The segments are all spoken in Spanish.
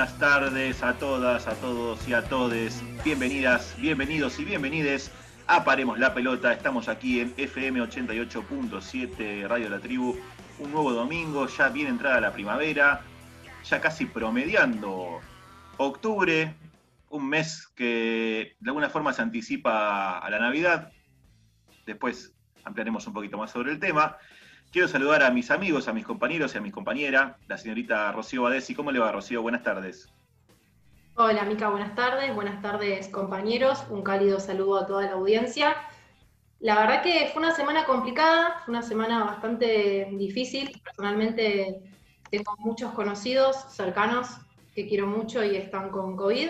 buenas tardes a todas, a todos y a todes. Bienvenidas, bienvenidos y bienvenides a la Pelota. Estamos aquí en FM 88.7 Radio La Tribu. Un nuevo domingo, ya bien entrada la primavera, ya casi promediando octubre, un mes que de alguna forma se anticipa a la Navidad. Después ampliaremos un poquito más sobre el tema. Quiero saludar a mis amigos, a mis compañeros y a mi compañera, la señorita Rocío Badesi. ¿Cómo le va, Rocío? Buenas tardes. Hola, Mica, buenas tardes. Buenas tardes, compañeros. Un cálido saludo a toda la audiencia. La verdad que fue una semana complicada, fue una semana bastante difícil. Personalmente tengo muchos conocidos cercanos que quiero mucho y están con COVID.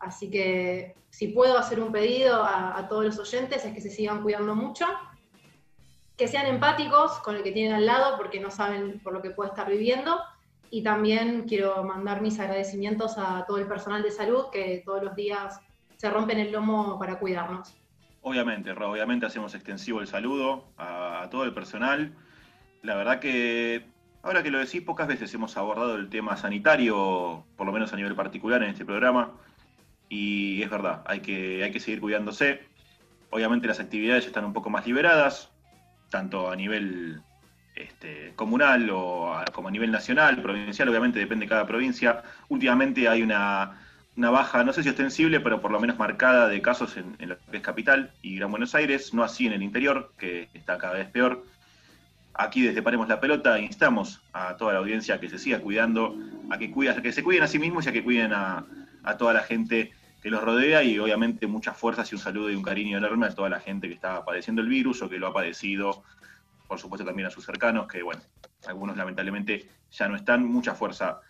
Así que si puedo hacer un pedido a, a todos los oyentes es que se sigan cuidando mucho que sean empáticos con el que tienen al lado porque no saben por lo que puede estar viviendo. Y también quiero mandar mis agradecimientos a todo el personal de salud que todos los días se rompen el lomo para cuidarnos. Obviamente, obviamente hacemos extensivo el saludo a, todo el personal. La verdad que, ahora que lo decís, pocas veces hemos abordado el tema sanitario, por lo menos a nivel particular en este programa. Y es verdad, hay que, hay que seguir cuidándose. Obviamente las actividades están un poco más liberadas, tanto a nivel este, comunal o como a nivel nacional, provincial, obviamente depende de cada provincia. Últimamente hay una, baja, no sé si ostensible, pero por lo menos marcada de casos en, lo que es capital y Gran Buenos Aires, no así en el interior, que está cada vez peor. Aquí desde Paremos la Pelota instamos a toda la audiencia a que se siga cuidando, a que, cuida, que se cuiden a sí mismos y a que cuiden a, a toda la gente que los rodea y obviamente muchas fuerzas y un saludo y un cariño enorme a toda la gente que está padeciendo el virus o que lo ha padecido, por supuesto también a sus cercanos, que bueno, algunos lamentablemente ya no están, mucha fuerza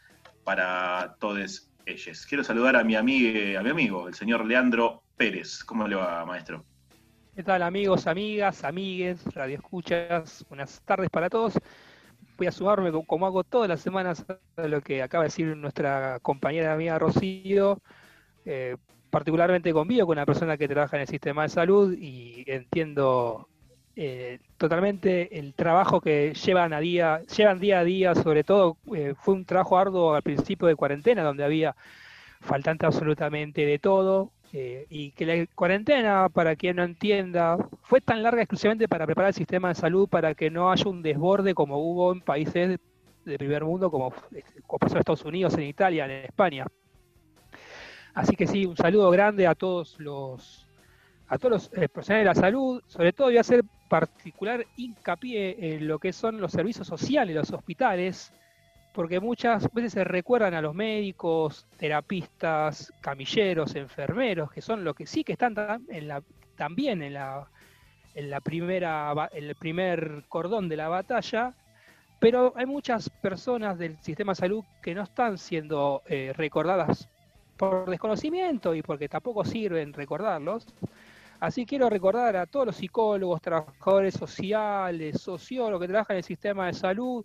para todos ellos. Quiero saludar a mi, amigo, a mi amigo, el señor Leandro Pérez. ¿Cómo le va, maestro? ¿Qué tal amigos, amigas, amigues, radioescuchas? Buenas tardes para todos. Voy a sumarme como hago todas las semanas a lo que acaba de decir nuestra compañera amiga Rocío. Eh, particularmente convivo con una persona que trabaja en el sistema de salud y entiendo eh, totalmente el trabajo que llevan a día, llevan día a día, sobre todo eh, fue un trabajo arduo al principio de cuarentena, donde había faltante absolutamente de todo, y que la cuarentena, para quien no entienda, fue tan larga exclusivamente para preparar el sistema de salud para que no haya un desborde como hubo en países de primer mundo, como, como pasó en Estados Unidos, en Italia, en España. Así que sí, un saludo grande a todos los a todos los eh, profesionales de la salud, sobre todo voy a hacer particular hincapié en lo que son los servicios sociales, los hospitales, porque muchas veces se recuerdan a los médicos, terapistas, camilleros, enfermeros, que son los que sí que están en la, también en la, en la primera, el primer cordón de la batalla, pero hay muchas personas del sistema de salud que no están siendo eh, recordadas por desconocimiento y porque tampoco sirven recordarlos. Así quiero recordar a todos los psicólogos, trabajadores sociales, sociólogos que trabajan en el sistema de salud,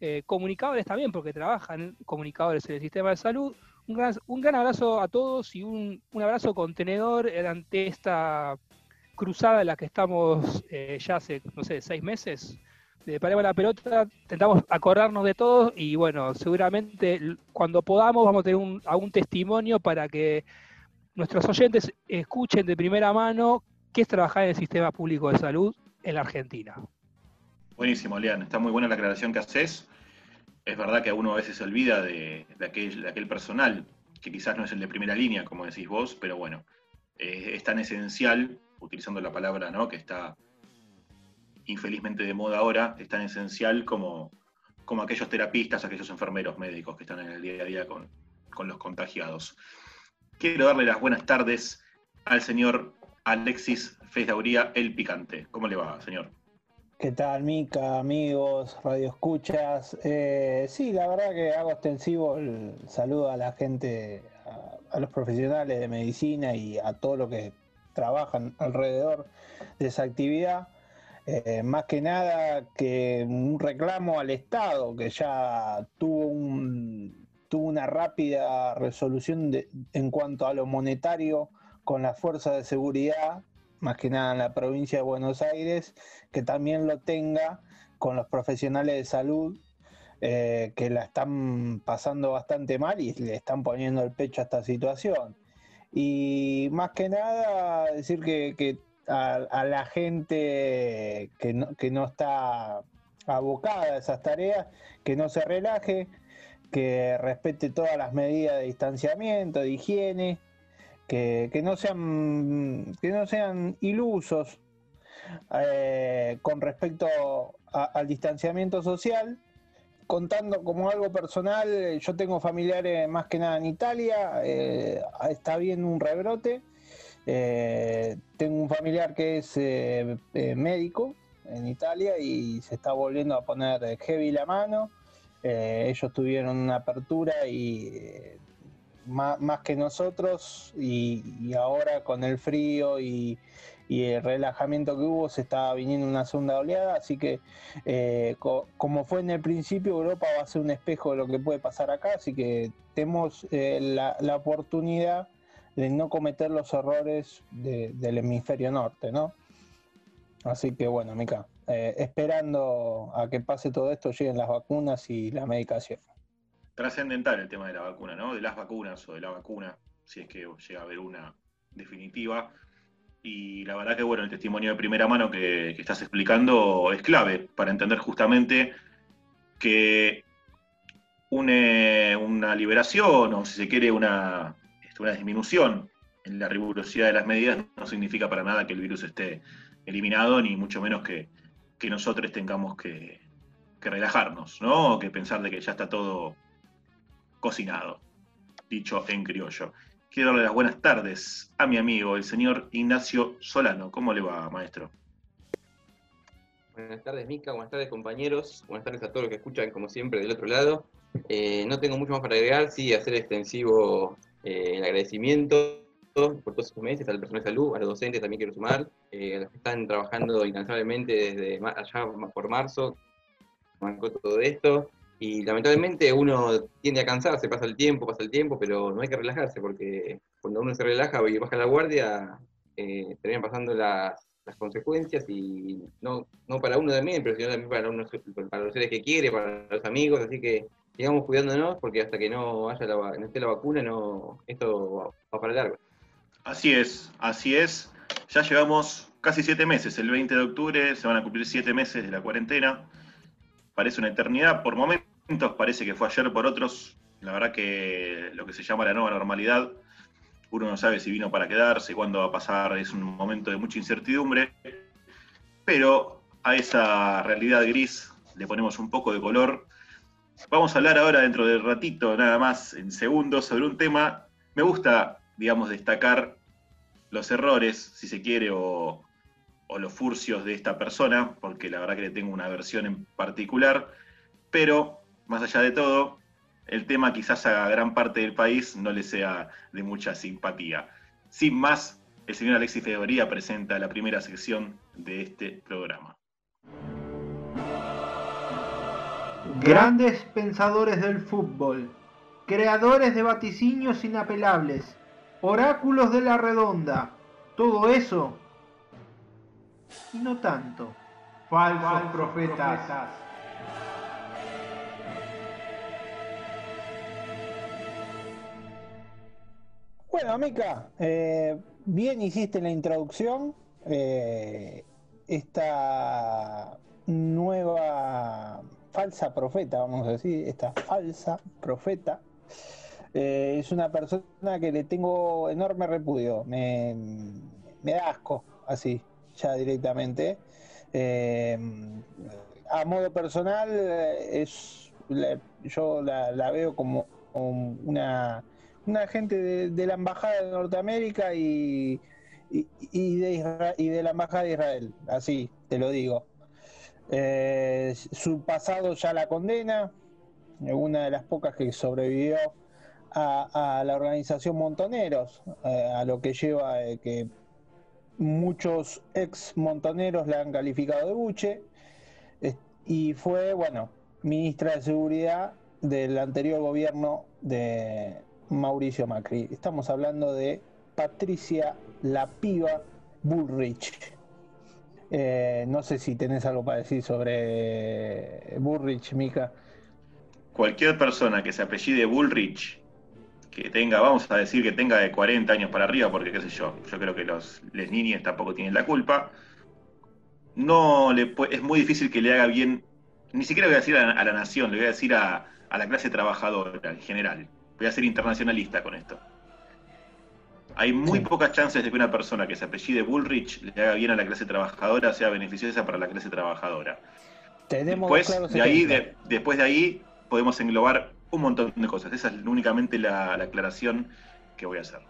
eh, comunicadores también, porque trabajan comunicadores en el sistema de salud. Un gran, un gran abrazo a todos y un, un abrazo contenedor ante esta cruzada en la que estamos eh, ya hace, no sé, seis meses, de Paremos la Pelota, intentamos acordarnos de todo y bueno, seguramente cuando podamos vamos a tener un, algún testimonio para que nuestros oyentes escuchen de primera mano qué es trabajar en el sistema público de salud en la Argentina. Buenísimo, Lean, está muy buena la aclaración que haces. Es verdad que uno a veces se olvida de, aquel, de aquel personal, que quizás no es el de primera línea, como decís vos, pero bueno, eh, es tan esencial, utilizando la palabra ¿no? que está infelizmente de moda ahora, es tan esencial como, como aquellos terapistas, aquellos enfermeros médicos que están en el día a día con, los contagiados. Quiero darle las buenas tardes al señor Alexis Feisauría, el picante. ¿Cómo le va, señor? ¿Qué tal, Mica, amigos, radio escuchas? Eh, sí, la verdad que hago extensivo el saludo a la gente, a, a los profesionales de medicina y a todos los que trabajan alrededor de esa actividad. Eh, más que nada que un reclamo al Estado, que ya tuvo, un, tuvo una rápida resolución en cuanto a lo monetario con la fuerza de seguridad, más que nada en la provincia de Buenos Aires, que también lo tenga con los profesionales de salud, eh, que la están pasando bastante mal y le están poniendo el pecho a esta situación. Y más que nada, decir que, a, la gente que no, que no está abocada a esas tareas, que no se relaje, que respete todas las medidas de distanciamiento, de higiene, que, no, sean, que no sean ilusos eh, con respecto al distanciamiento social. Contando como algo personal, yo tengo familiares más que nada en Italia, eh, está bien un rebrote. Eh, tengo un familiar que es médico en Italia y se está volviendo a poner heavy la mano. ellos tuvieron una apertura y más, que nosotros y, ahora con el frío y, el relajamiento que hubo se está viniendo una segunda oleada, así que eh, como fue en el principio, Europa va a ser un espejo de lo que puede pasar acá, así que tenemos eh, la, oportunidad de no cometer los errores del hemisferio norte, ¿no? Así que bueno, Mica, eh, esperando a que pase todo esto, lleguen las vacunas y la medicación trascendental el tema de la vacuna, ¿no? De las vacunas o de la vacuna, si es que llega a haber una definitiva. Y la verdad que, bueno, el testimonio de primera mano que, estás explicando es clave para entender justamente que una liberación o, si se quiere, una, una disminución en la rigurosidad de las medidas no significa para nada que el virus esté eliminado, ni mucho menos que, nosotros tengamos que, relajarnos, ¿no? O que pensar de que ya está todo cocinado, dicho en criollo. Quiero darle las buenas tardes a mi amigo, el señor Ignacio Solano. ¿Cómo le va, maestro? Buenas tardes, Mica. Buenas tardes, compañeros. Buenas tardes a todos los que escuchan, como siempre, del otro lado. Eh, no tengo mucho más para agregar, sí, hacer extensivo eh, el agradecimiento por todos estos meses al personal de salud, a los docentes también quiero sumar, eh, a los que están trabajando incansablemente desde allá por marzo, marcó todo esto, y lamentablemente uno tiende a cansarse, pasa el tiempo, pasa el tiempo, pero no hay que relajarse porque cuando uno se relaja y baja la guardia, eh, terminan pasando las, consecuencias y no, no para uno también, pero sino también para, para los seres que quiere, para los amigos, así que sigamos cuidándonos porque hasta que no haya la, no esté la vacuna, esto va, para largo. Así es, así es. Ya llevamos casi siete meses, el 20 de octubre se van a cumplir siete meses de la cuarentena parece una eternidad, por momentos parece que fue ayer, por otros, la verdad que lo que se llama la nueva normalidad, uno no sabe si vino para quedarse, cuándo va a pasar, es un momento de mucha incertidumbre, pero a esa realidad gris le ponemos un poco de color. Vamos a hablar ahora dentro del ratito, nada más, en segundos, sobre un tema. Me gusta, digamos, destacar los errores, si se quiere, o, o los furcios de esta persona, porque la verdad que le tengo una versión en particular, pero más allá de todo, el tema quizás a gran parte del país no le sea de mucha simpatía. Sin más, el señor Alexis Fedoría presenta la primera sección de este programa. Grandes pensadores del fútbol, creadores de vaticinios inapelables, oráculos de la redonda, todo eso y no tanto. Falsos, profetas. Bueno, Mica, eh, bien hiciste la introducción. Eh, esta nueva falsa profeta, vamos a decir, esta falsa profeta, eh, es una persona que le tengo enorme repudio. Me, me da asco, así ya directamente. Eh, a modo personal, es yo la, veo como, una, una agente de, la Embajada de Norteamérica y, y, de y de la Embajada de Israel, así te lo digo. Eh, su pasado ya la condena, una de las pocas que sobrevivió a, la organización Montoneros, eh, a lo que lleva que muchos ex montoneros la han calificado de buche y fue, bueno, ministra de Seguridad del anterior gobierno de Mauricio Macri. Estamos hablando de Patricia La Piva Bullrich. Eh, no sé si tenés algo para decir sobre Bullrich, Mica. cualquier persona que se apellide Bullrich, que tenga, vamos a decir que tenga de 40 años para arriba, porque qué sé yo, yo creo que los les tampoco tienen la culpa, no le es muy difícil que le haga bien, ni siquiera voy a decir a, la nación, le voy a decir a, la clase trabajadora en general. Voy a ser internacionalista con esto. Hay muy pocas chances de que una persona que se apellide Bullrich le haga bien a la clase trabajadora, sea beneficiosa para la clase trabajadora. Tenemos después, de ahí, después de ahí podemos englobar un montón de cosas. Esa es únicamente la, aclaración que voy a hacer.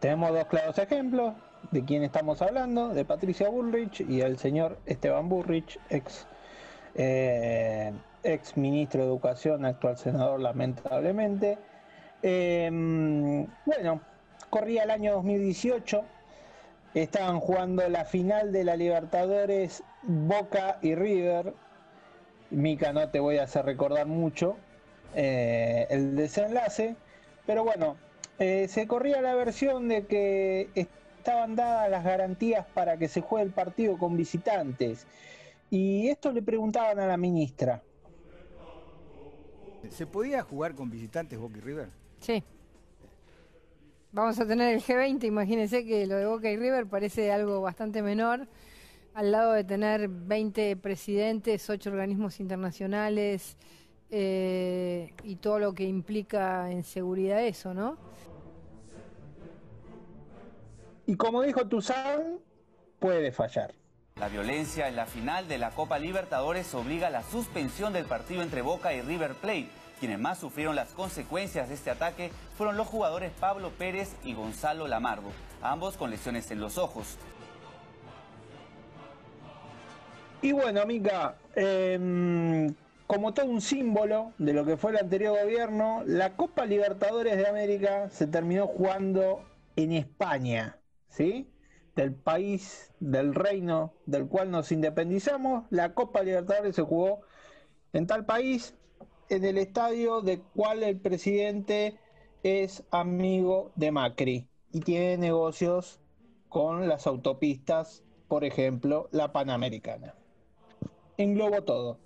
Tenemos dos claros ejemplos de quién estamos hablando, de Patricia Bullrich y el señor Esteban Bullrich, ex, eh, ex ministro de Educación, actual senador lamentablemente. Em, bueno, corría el año 2018, estaban jugando la final de la Libertadores Boca y River. Mica, no te voy a hacer recordar mucho eh, el desenlace, pero bueno, eh, se corría la versión de que estaban dadas las garantías para que se juegue el partido con visitantes. Y esto le preguntaban a la ministra. ¿Se podía jugar con visitantes Boca y River? Sí. Vamos a tener el G20, imagínense que lo de Boca y River parece algo bastante menor, al lado de tener 20 presidentes, 8 organismos internacionales eh, y todo lo que implica en seguridad eso, ¿no? Y como dijo Tuzán, puede fallar. La violencia en la final de la Copa Libertadores obliga a la suspensión del partido entre Boca y River Plate. Quienes más sufrieron las consecuencias de este ataque fueron los jugadores Pablo Pérez y Gonzalo Lamardo, ambos con lesiones en los ojos. Y bueno, amiga, em, como todo un símbolo de lo que fue el anterior gobierno, la Copa Libertadores de América se terminó jugando en España. ¿sí? Del país, del reino del cual nos independizamos, la Copa Libertadores se jugó en tal país, en el estadio de cual el presidente es amigo de Macri y tiene negocios con las autopistas, por ejemplo, la Panamericana. Englobo todo.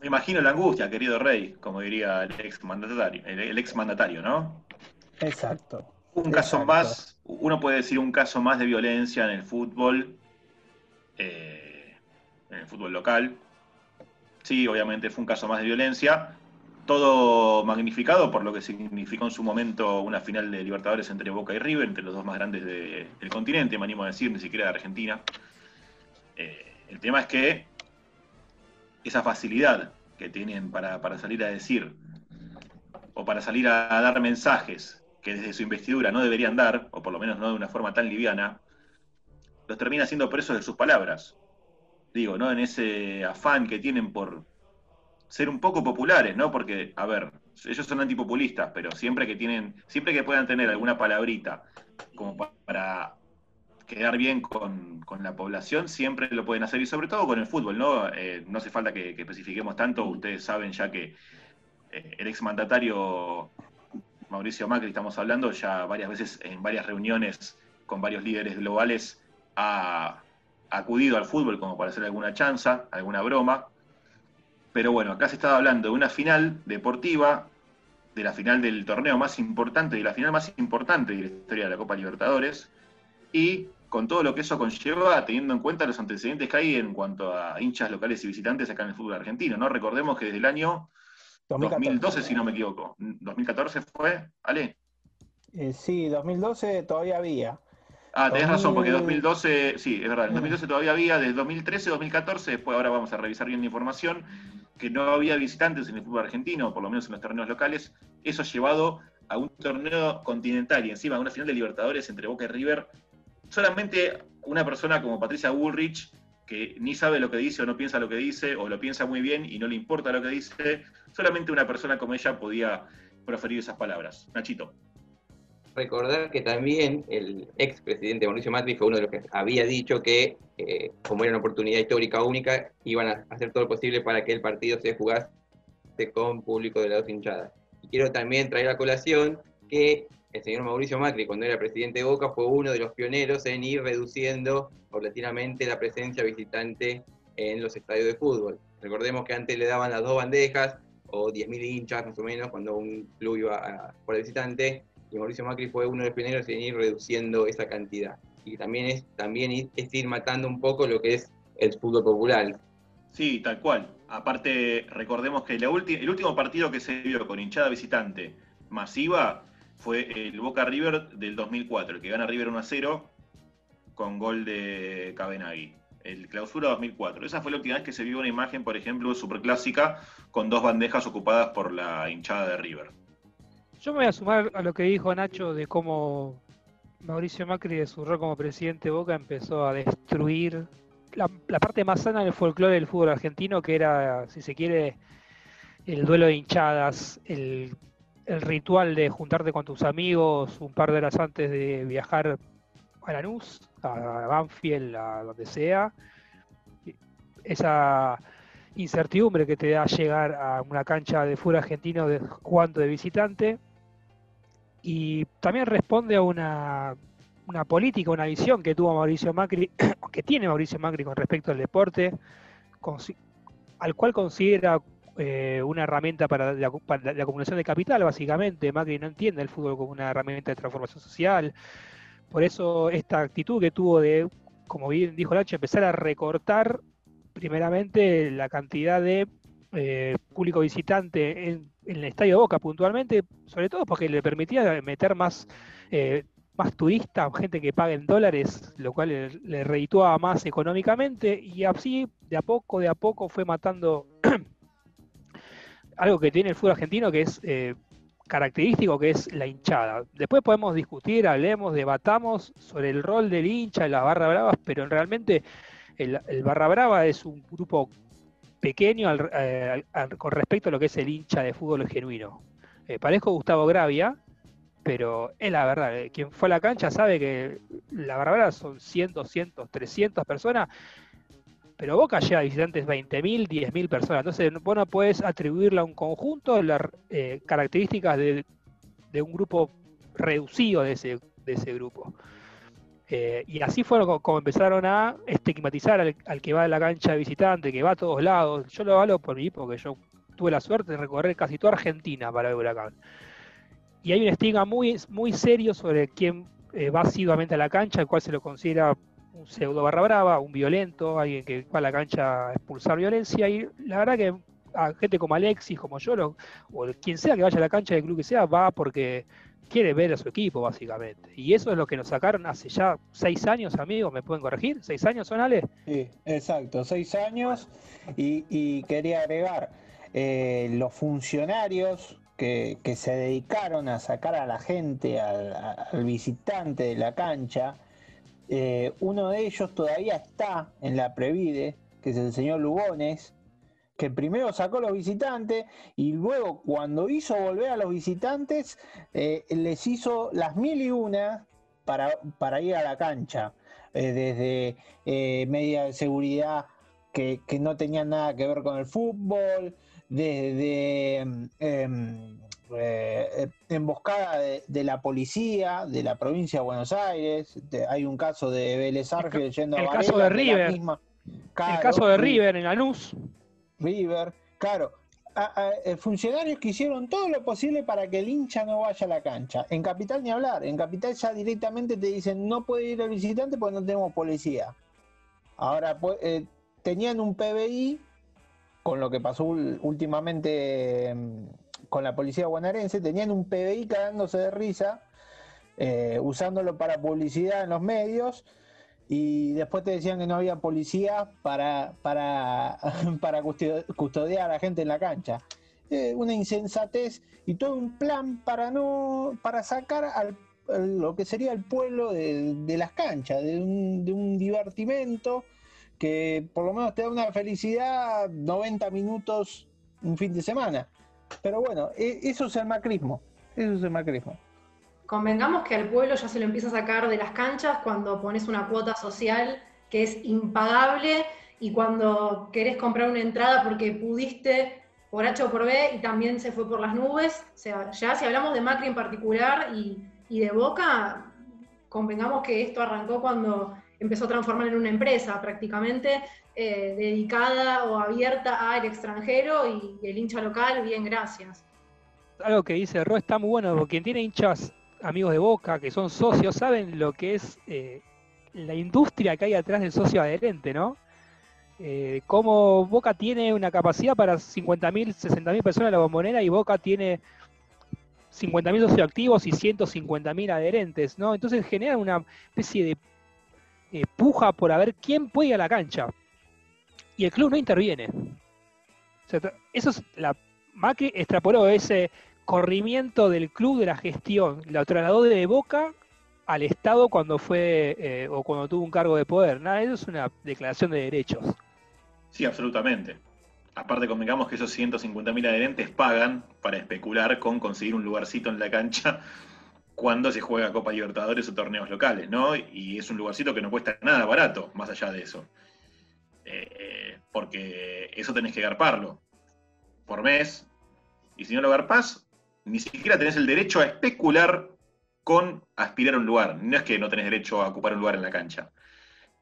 Me imagino la angustia, querido rey, como diría el ex mandatario, el ex mandatario ¿no? Exacto. Un caso más, uno puede decir un caso más de violencia en el fútbol, eh, en el fútbol local. Sí, obviamente fue un caso más de violencia, todo magnificado por lo que significó en su momento una final de Libertadores entre Boca y River, entre los dos más grandes del continente, me animo a decir, ni siquiera de Argentina. Eh, el tema es que esa facilidad que tienen para, para, salir a decir o para salir a dar mensajes que desde su investidura no deberían dar, o por lo menos no de una forma tan liviana, los termina siendo presos de sus palabras. Digo, ¿no? En ese afán que tienen por ser un poco populares, ¿no? Porque, a ver, ellos son antipopulistas, pero siempre que tienen, siempre que puedan tener alguna palabrita como para quedar bien con, la población, siempre lo pueden hacer, y sobre todo con el fútbol, ¿no? Eh, no hace falta que, especifiquemos tanto, ustedes saben ya que eh, el exmandatario Mauricio Macri, estamos hablando, ya varias veces en varias reuniones con varios líderes globales ha acudido al fútbol como para hacer alguna chanza, alguna broma. Pero bueno, acá se estaba hablando de una final deportiva, de la final del torneo más importante, de la final más importante de la historia de la Copa Libertadores, y con todo lo que eso conlleva, teniendo en cuenta los antecedentes que hay en cuanto a hinchas locales y visitantes acá en el fútbol argentino. ¿no? Recordemos que desde el año 2012, si no me equivoco. ¿2014 fue, Ale? Eh, sí, 2012 todavía había. Ah, tenés razón, porque 2012, sí, es verdad, en 2012 todavía había, desde 2013, 2014, después ahora vamos a revisar bien la información, que no había visitantes en el fútbol argentino, por lo menos en los torneos locales, eso ha llevado a un torneo continental y encima a una final de Libertadores entre Boca y River. Solamente una persona como Patricia Bullrich, que ni sabe lo que dice o no piensa lo que dice, o lo piensa muy bien y no le importa lo que dice, solamente una persona como ella podía proferir esas palabras. Nachito. Recordar que también el expresidente Mauricio Macri fue uno de los que había dicho que, eh, como era una oportunidad histórica única, iban a hacer todo lo posible para que el partido se jugase con público de la dos hinchadas. Y quiero también traer a colación que el señor Mauricio Macri, cuando era presidente de Boca, fue uno de los pioneros en ir reduciendo paulatinamente la presencia visitante en los estadios de fútbol. Recordemos que antes le daban las dos bandejas, o 10.000 hinchas más o menos cuando un club iba a, por el visitante, y Mauricio Macri fue uno de los primeros en ir reduciendo esa cantidad. Y también es, también es ir matando un poco lo que es el fútbol popular. Sí, tal cual. Aparte, recordemos que el último partido que se vio con hinchada visitante masiva fue el Boca River del 2004, el que gana River 1 a 0 con gol de Cabenagui. El clausura 2004. Esa fue la última vez que se vio una imagen, por ejemplo, superclásica con dos bandejas ocupadas por la hinchada de River. Yo me voy a sumar a lo que dijo Nacho de cómo Mauricio Macri de su rol como presidente de Boca empezó a destruir la, parte más sana del folclore del fútbol argentino, que era, si se quiere, el duelo de hinchadas, el, ritual de juntarte con tus amigos un par de horas antes de viajar a Lanús, a Banfield, a donde sea. Esa incertidumbre que te da llegar a una cancha de fútbol argentino de, jugando de visitante. Y también responde a una una política, una visión que tuvo Mauricio Macri, que tiene Mauricio Macri con respecto al deporte, al cual considera eh, una herramienta para la, acumulación de capital, básicamente. Macri no entiende el fútbol como una herramienta de transformación social. Por eso esta actitud que tuvo de, como bien dijo Lacho, empezar a recortar primeramente la cantidad de eh, público visitante en, el Estadio Boca puntualmente, sobre todo porque le permitía meter más eh, más turistas, gente que paga en dólares, lo cual le, le redituaba más económicamente y así de a poco, de a poco fue matando algo que tiene el fútbol argentino que es eh, característico, que es la hinchada. Después podemos discutir, hablemos, debatamos sobre el rol del hincha en las barra bravas, pero realmente el, barra brava es un grupo pequeño eh, con respecto a lo que es el hincha de fútbol genuino. Eh, parezco Gustavo Gravia, pero es la verdad, eh, quien fue a la cancha sabe que la verdad son 100, 200, 300 personas, pero Boca lleva visitantes 20.000, 10.000 personas, entonces vos no puedes atribuirle a un conjunto las eh, características de, un grupo reducido de ese, de ese grupo. Eh, y así fue como empezaron a estigmatizar al, al, que va a la cancha de visitante, que va a todos lados. Yo lo hablo por mí, porque yo tuve la suerte de recorrer casi toda Argentina para ver Huracán y hay un estigma muy, muy serio sobre quién eh, va asiduamente a la cancha, el cual se lo considera un pseudo barra brava, un violento, alguien que va a la cancha a expulsar violencia, y la verdad que a gente como Alexis, como yo, o quien sea que vaya a la cancha del club que sea, va porque quiere ver a su equipo, básicamente. Y eso es lo que nos sacaron hace ya seis años, amigos, ¿me pueden corregir? ¿Seis años son, Ale? Sí, exacto, seis años. Y, quería agregar, eh, los funcionarios que, se dedicaron a sacar a la gente, al, visitante de la cancha. Eh, uno de ellos todavía está en la Previde, que es el señor Lugones, que primero sacó a los visitantes y luego cuando hizo volver a los visitantes, eh, les hizo las mil y una para, para ir a la cancha. Eh, desde medidas de seguridad que, que, no tenían nada que ver con el fútbol, desde em, eh, emboscada de, la policía de la provincia de Buenos Aires. hay un caso de Vélez yendo el caso de River. el caso de River en Lanús. River, claro. Eh, funcionarios que hicieron todo lo posible para que el hincha no vaya a la cancha. En Capital ni hablar. En Capital ya directamente te dicen no puede ir el visitante porque no tenemos policía. Ahora, pues, eh, tenían un PBI con lo que pasó últimamente em, con la policía bonaerense, tenían un PBI cagándose de risa, eh, usándolo para publicidad en los medios, y después te decían que no había policía para, para, para custodiar a la gente en la cancha. Eh, una insensatez y todo un plan para no para sacar al, lo que sería el pueblo de, las canchas, de un, de un divertimento que por lo menos te da una felicidad 90 minutos un fin de semana. Pero bueno, e, eso es el macrismo. Eso es el macrismo. Convengamos que al pueblo ya se lo empieza a sacar de las canchas cuando pones una cuota social que es impagable y cuando querés comprar una entrada porque pudiste por H o por B y también se fue por las nubes. O sea, ya si hablamos de Macri en particular y, y de Boca, convengamos que esto arrancó cuando empezó a transformar en una empresa prácticamente, eh, dedicada o abierta al extranjero y, el hincha local, bien, gracias. Algo que dice Ro está muy bueno, porque quien tiene hinchas amigos de Boca, que son socios, saben lo que es eh, la industria que hay atrás del socio adherente, ¿no? Eh, cómo Boca tiene una capacidad para 50.000, 60.000 personas en la bombonera y Boca tiene 50.000 socios activos y 150.000 adherentes, ¿no? Entonces genera una especie de eh, puja por a ver quién puede ir a la cancha. Y el club no interviene. eso es la Macri extrapoló ese corrimiento del club de la gestión, la trasladó de Boca al Estado cuando fue eh, o cuando tuvo un cargo de poder. Nada, eso es una declaración de derechos. Sí, absolutamente. Aparte, convengamos que esos 150.000 adherentes pagan para especular con conseguir un lugarcito en la cancha cuando se juega Copa Libertadores o torneos locales, ¿no? Y es un lugarcito que no cuesta nada barato, más allá de eso. Eh, porque eso tenés que garparlo por mes, y si no lo garpás, ni siquiera tenés el derecho a especular con aspirar a un lugar. No es que no tenés derecho a ocupar un lugar en la cancha.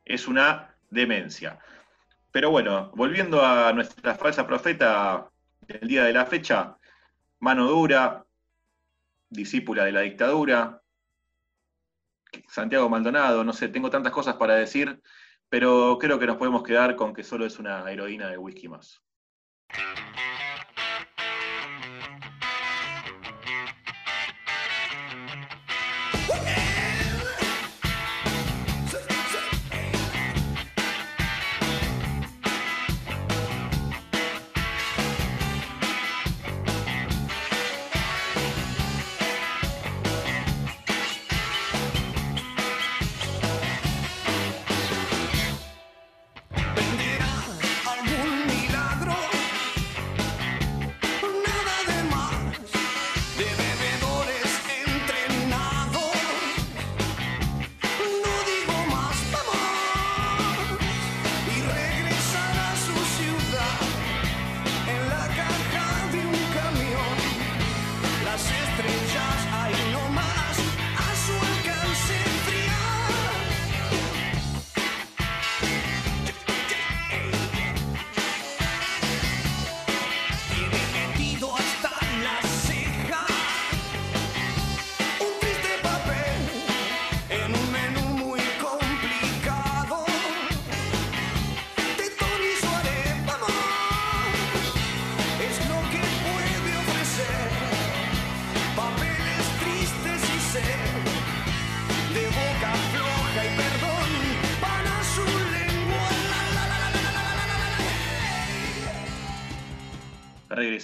Es una demencia. Pero bueno, volviendo a nuestra falsa profeta del día de la fecha, mano dura, discípula de la dictadura, Santiago Maldonado, no sé, tengo tantas cosas para decir, pero creo que nos podemos quedar con que solo es una heroína de whisky más.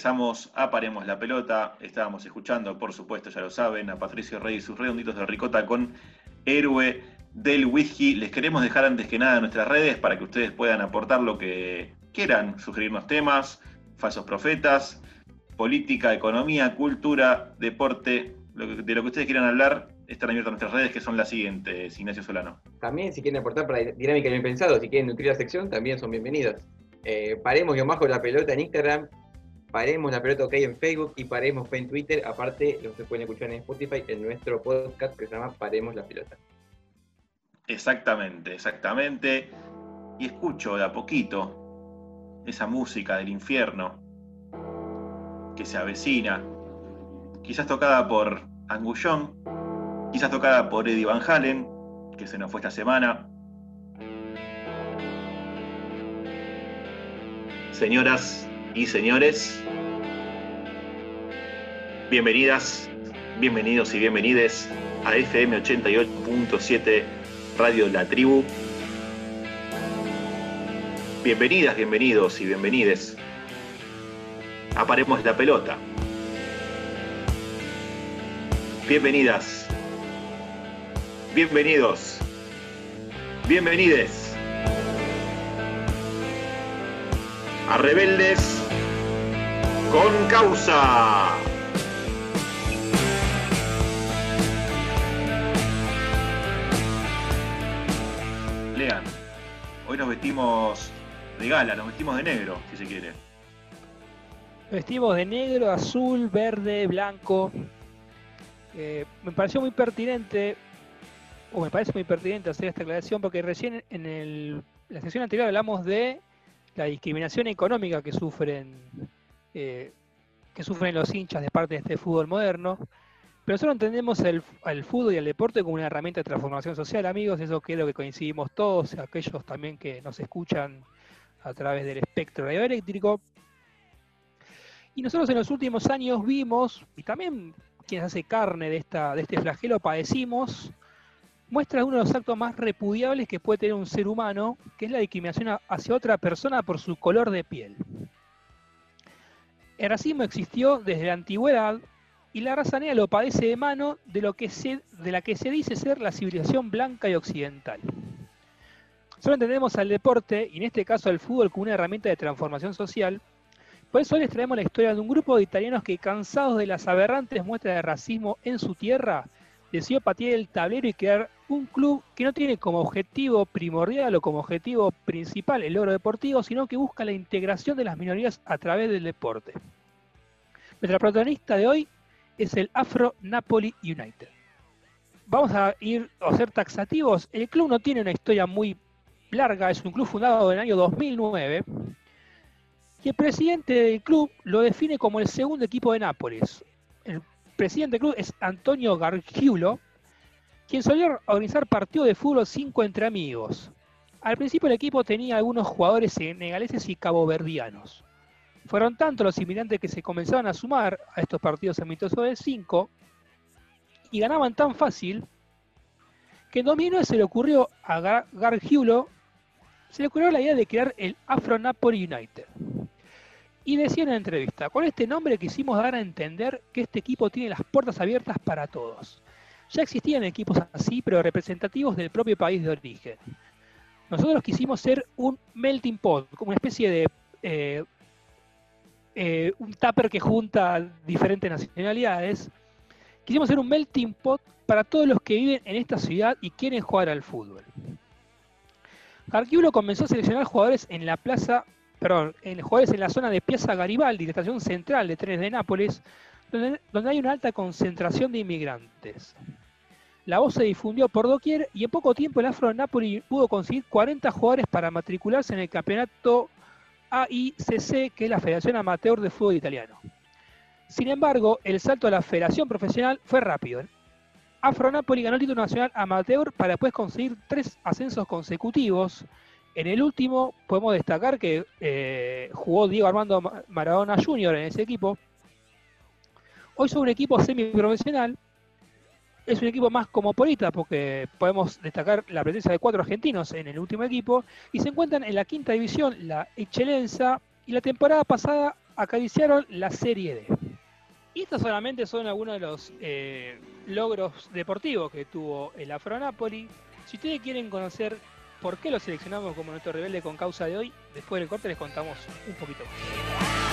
Regresamos a Paremos la Pelota. Estábamos escuchando, por supuesto, ya lo saben, a Patricio Rey y sus redonditos de ricota con Héroe del Whisky. Les queremos dejar antes que nada nuestras redes para que ustedes puedan aportar lo que quieran, sugerirnos temas, falsos profetas, política, economía, cultura, deporte, de lo que ustedes quieran hablar. Están abiertas nuestras redes que son las siguientes, Ignacio Solano. También, si quieren aportar para Dinámica Bien Pensado, si quieren nutrir la sección, también son bienvenidos. Eh, paremos yo bajo la pelota en Instagram, Paremos la pelota OK en Facebook y Paremos en Twitter. Aparte, lo que pueden escuchar en Spotify en nuestro podcast que se llama Paremos la pelota. Exactamente, exactamente. Y escucho de a poquito esa música del infierno que se avecina, quizás tocada por Angullón, quizás tocada por Eddie Van Halen, que se nos fue esta semana. Señoras y señores, bienvenidas, bienvenidos y bienvenides a FM 88.7 Radio La Tribu. Bienvenidas, bienvenidos y bienvenides. Aparemos la pelota. Bienvenidas. Bienvenidos. Bienvenides. A rebeldes con causa. Lean, hoy nos vestimos de gala, nos vestimos de negro, si se quiere. Vestimos de negro, azul, verde, blanco. Eh, me pareció muy pertinente, o me parece muy pertinente hacer esta aclaración, porque recién en el la sesión anterior hablamos de la discriminación económica que sufren, eh, que sufren los hinchas de parte de este fútbol moderno. Pero nosotros entendemos el, fútbol y el deporte como una herramienta de transformación social, amigos. Eso creo que coincidimos todos, aquellos también que nos escuchan a través del espectro radioeléctrico. Y nosotros en los últimos años vimos, y también quienes hace carne de, esta, de este flagelo padecimos, muestra uno de los actos más repudiables que puede tener un ser humano, que es la discriminación hacia otra persona por su color de piel. El racismo existió desde la antigüedad y la raza negra lo padece de mano de, lo que se, de la que se dice ser la civilización blanca y occidental. Solo entendemos al deporte, y en este caso al fútbol, como una herramienta de transformación social. Por eso les traemos la historia de un grupo de italianos que, cansados de las aberrantes muestras de racismo en su tierra, decidió patear el tablero y crear un club que no tiene como objetivo primordial o como objetivo principal el logro deportivo, sino que busca la integración de las minorías a través del deporte. Nuestra protagonista de hoy es el Afro Napoli United. Vamos a ir a ser taxativos. El club no tiene una historia muy larga, es un club fundado en el año 2009. Y el presidente del club lo define como el segundo equipo de Nápoles. Presidente del club es Antonio Gargiulo, quien solía organizar partidos de fútbol 5 entre amigos. Al principio el equipo tenía algunos jugadores senegaleses y caboverdianos. Fueron tantos los inmigrantes que se comenzaban a sumar a estos partidos amistosos de 5 y ganaban tan fácil que en 2009 se le ocurrió a Gargiulo se le ocurrió la idea de crear el Afro Napoli United. Y decía en la entrevista, con este nombre quisimos dar a entender que este equipo tiene las puertas abiertas para todos. Ya existían equipos así, pero representativos del propio país de origen. Nosotros quisimos ser un melting pot, como una especie de eh, eh, un tupper que junta diferentes nacionalidades. Quisimos ser un melting pot para todos los que viven en esta ciudad y quieren jugar al fútbol. Arquiulo comenzó a seleccionar jugadores en la plaza, perdón, en jugadores en la zona de Piazza Garibaldi, la estación central de trenes de Nápoles, donde, donde hay una alta concentración de inmigrantes. La voz se difundió por doquier y en poco tiempo el Afro Napoli pudo conseguir 40 jugadores para matricularse en el campeonato AICC, que es la Federación Amateur de Fútbol Italiano. Sin embargo, el salto a la federación profesional fue rápido. Afro Napoli ganó el título nacional amateur para después conseguir tres ascensos consecutivos. En el último podemos destacar que eh, jugó Diego Armando Maradona Jr. en ese equipo. Hoy son un equipo semiprofesional es un equipo más cosmopolita porque podemos destacar la presencia de cuatro argentinos en el último equipo y se encuentran en la quinta división, la Excelenza, y la temporada pasada acariciaron la Serie D. Estos solamente son algunos de los eh, logros deportivos que tuvo el Afro Napoli. Si ustedes quieren conocer por qué lo seleccionamos como nuestro rebelde con causa de hoy, después del corte les contamos un poquito más.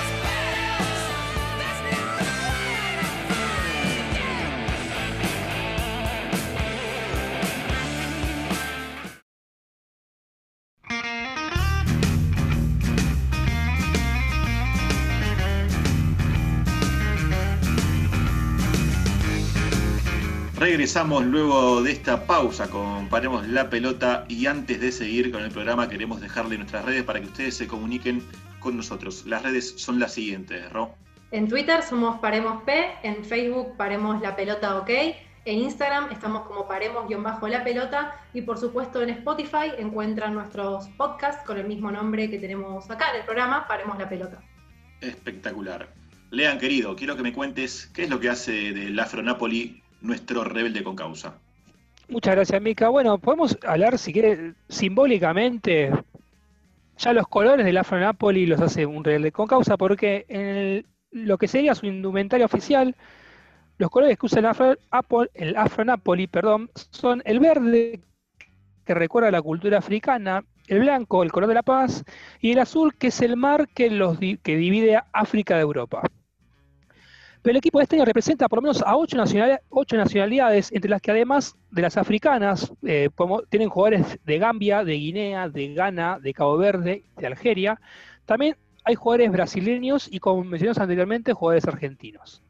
Regresamos luego de esta pausa con Paremos la Pelota y antes de seguir con el programa queremos dejarle nuestras redes para que ustedes se comuniquen con nosotros. Las redes son las siguientes, Ro. En Twitter somos Paremos P, en Facebook Paremos la Pelota OK, en Instagram estamos como Paremos-la Pelota y por supuesto en Spotify encuentran nuestros podcasts con el mismo nombre que tenemos acá en el programa, Paremos la Pelota. Espectacular. Lean, querido, quiero que me cuentes qué es lo que hace del Afro Napoli nuestro rebelde con causa. Muchas gracias, Mica. Bueno, podemos hablar, si quiere, simbólicamente. Ya los colores del Afro Napoli los hace un rebelde con causa, porque en lo que sería su indumentaria oficial, los colores que usa el Afro, el Afro Napoli perdón, son el verde, que recuerda a la cultura africana, el blanco, el color de la paz, y el azul, que es el mar que, los, que divide a África de Europa. Pero el equipo de este año representa por lo menos a ocho nacionalidades, entre las que además de las africanas, eh, tienen jugadores de Gambia, de Guinea, de Ghana, de Cabo Verde, de Algeria. También hay jugadores brasileños y, como mencionamos anteriormente, jugadores argentinos.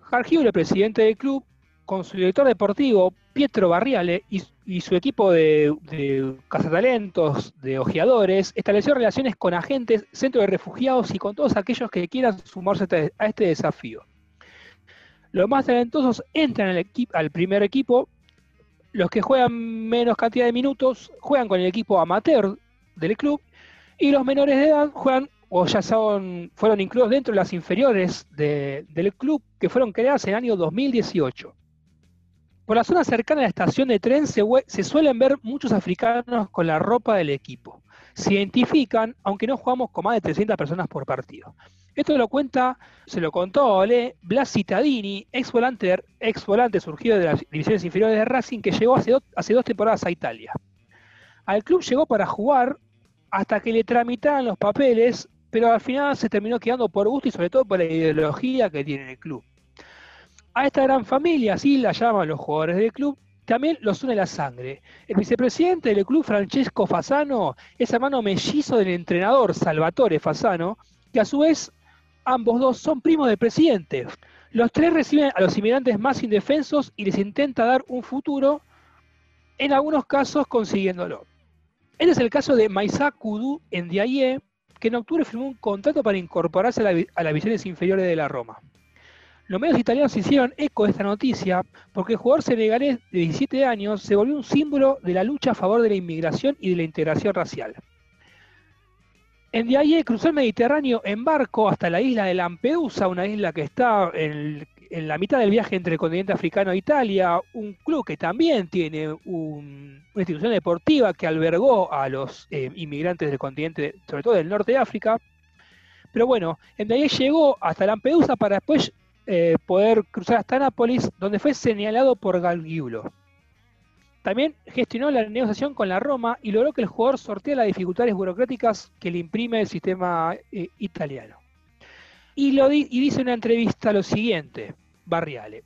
Jargio, el presidente del club, con su director deportivo, Pietro Barriale, y, su equipo de, de cazatalentos, de ojeadores, estableció relaciones con agentes, centros de refugiados y con todos aquellos que quieran sumarse a este desafío. Los más talentosos entran al, al primer equipo, los que juegan menos cantidad de minutos juegan con el equipo amateur del club y los menores de edad juegan o ya fueron incluidos dentro de las inferiores del club que fueron creadas en el año 2018. Por la zona cercana a la estación de tren se, suelen ver muchos africanos con la ropa del equipo. Se identifican, aunque no jugamos con más de 300 personas por partido. Esto lo cuenta, se lo contó Ole Blas Cittadini, ex volante, ex volante surgido de las divisiones inferiores de Racing, que llegó hace, hace dos temporadas a Italia. Al club llegó para jugar hasta que le tramitaran los papeles pero al final se terminó quedando por gusto y sobre todo por la ideología que tiene el club. A esta gran familia, así la llaman los jugadores del club, también los une la sangre. El vicepresidente del club, Francesco Fasano, es hermano mellizo del entrenador Salvatore Fasano, que a su vez ambos dos son primos del presidente. Los tres reciben a los inmigrantes más indefensos y les intenta dar un futuro, en algunos casos consiguiéndolo. Este es el caso de Maisa Kudu en Diaye, que en octubre firmó un contrato para incorporarse a, las visiones inferiores de la Roma. Los medios italianos hicieron eco de esta noticia porque el jugador senegalés de 17 años se volvió un símbolo de la lucha a favor de la inmigración y de la integración racial. En Diaye cruzó el Mediterráneo en barco hasta la isla de Lampedusa, una isla que está en la mitad del viaje entre el continente africano e Italia, un club que también tiene una institución deportiva que albergó a los eh, inmigrantes del continente, sobre todo del norte de África. Pero bueno, en ahí llegó hasta Lampedusa para después eh, poder cruzar hasta Nápoles, donde fue señalado por Galgiulo. También gestionó la negociación con la Roma y logró que el jugador sorteara las dificultades burocráticas que le imprime el sistema eh, italiano. Y, y dice en una entrevista lo siguiente, Barriale.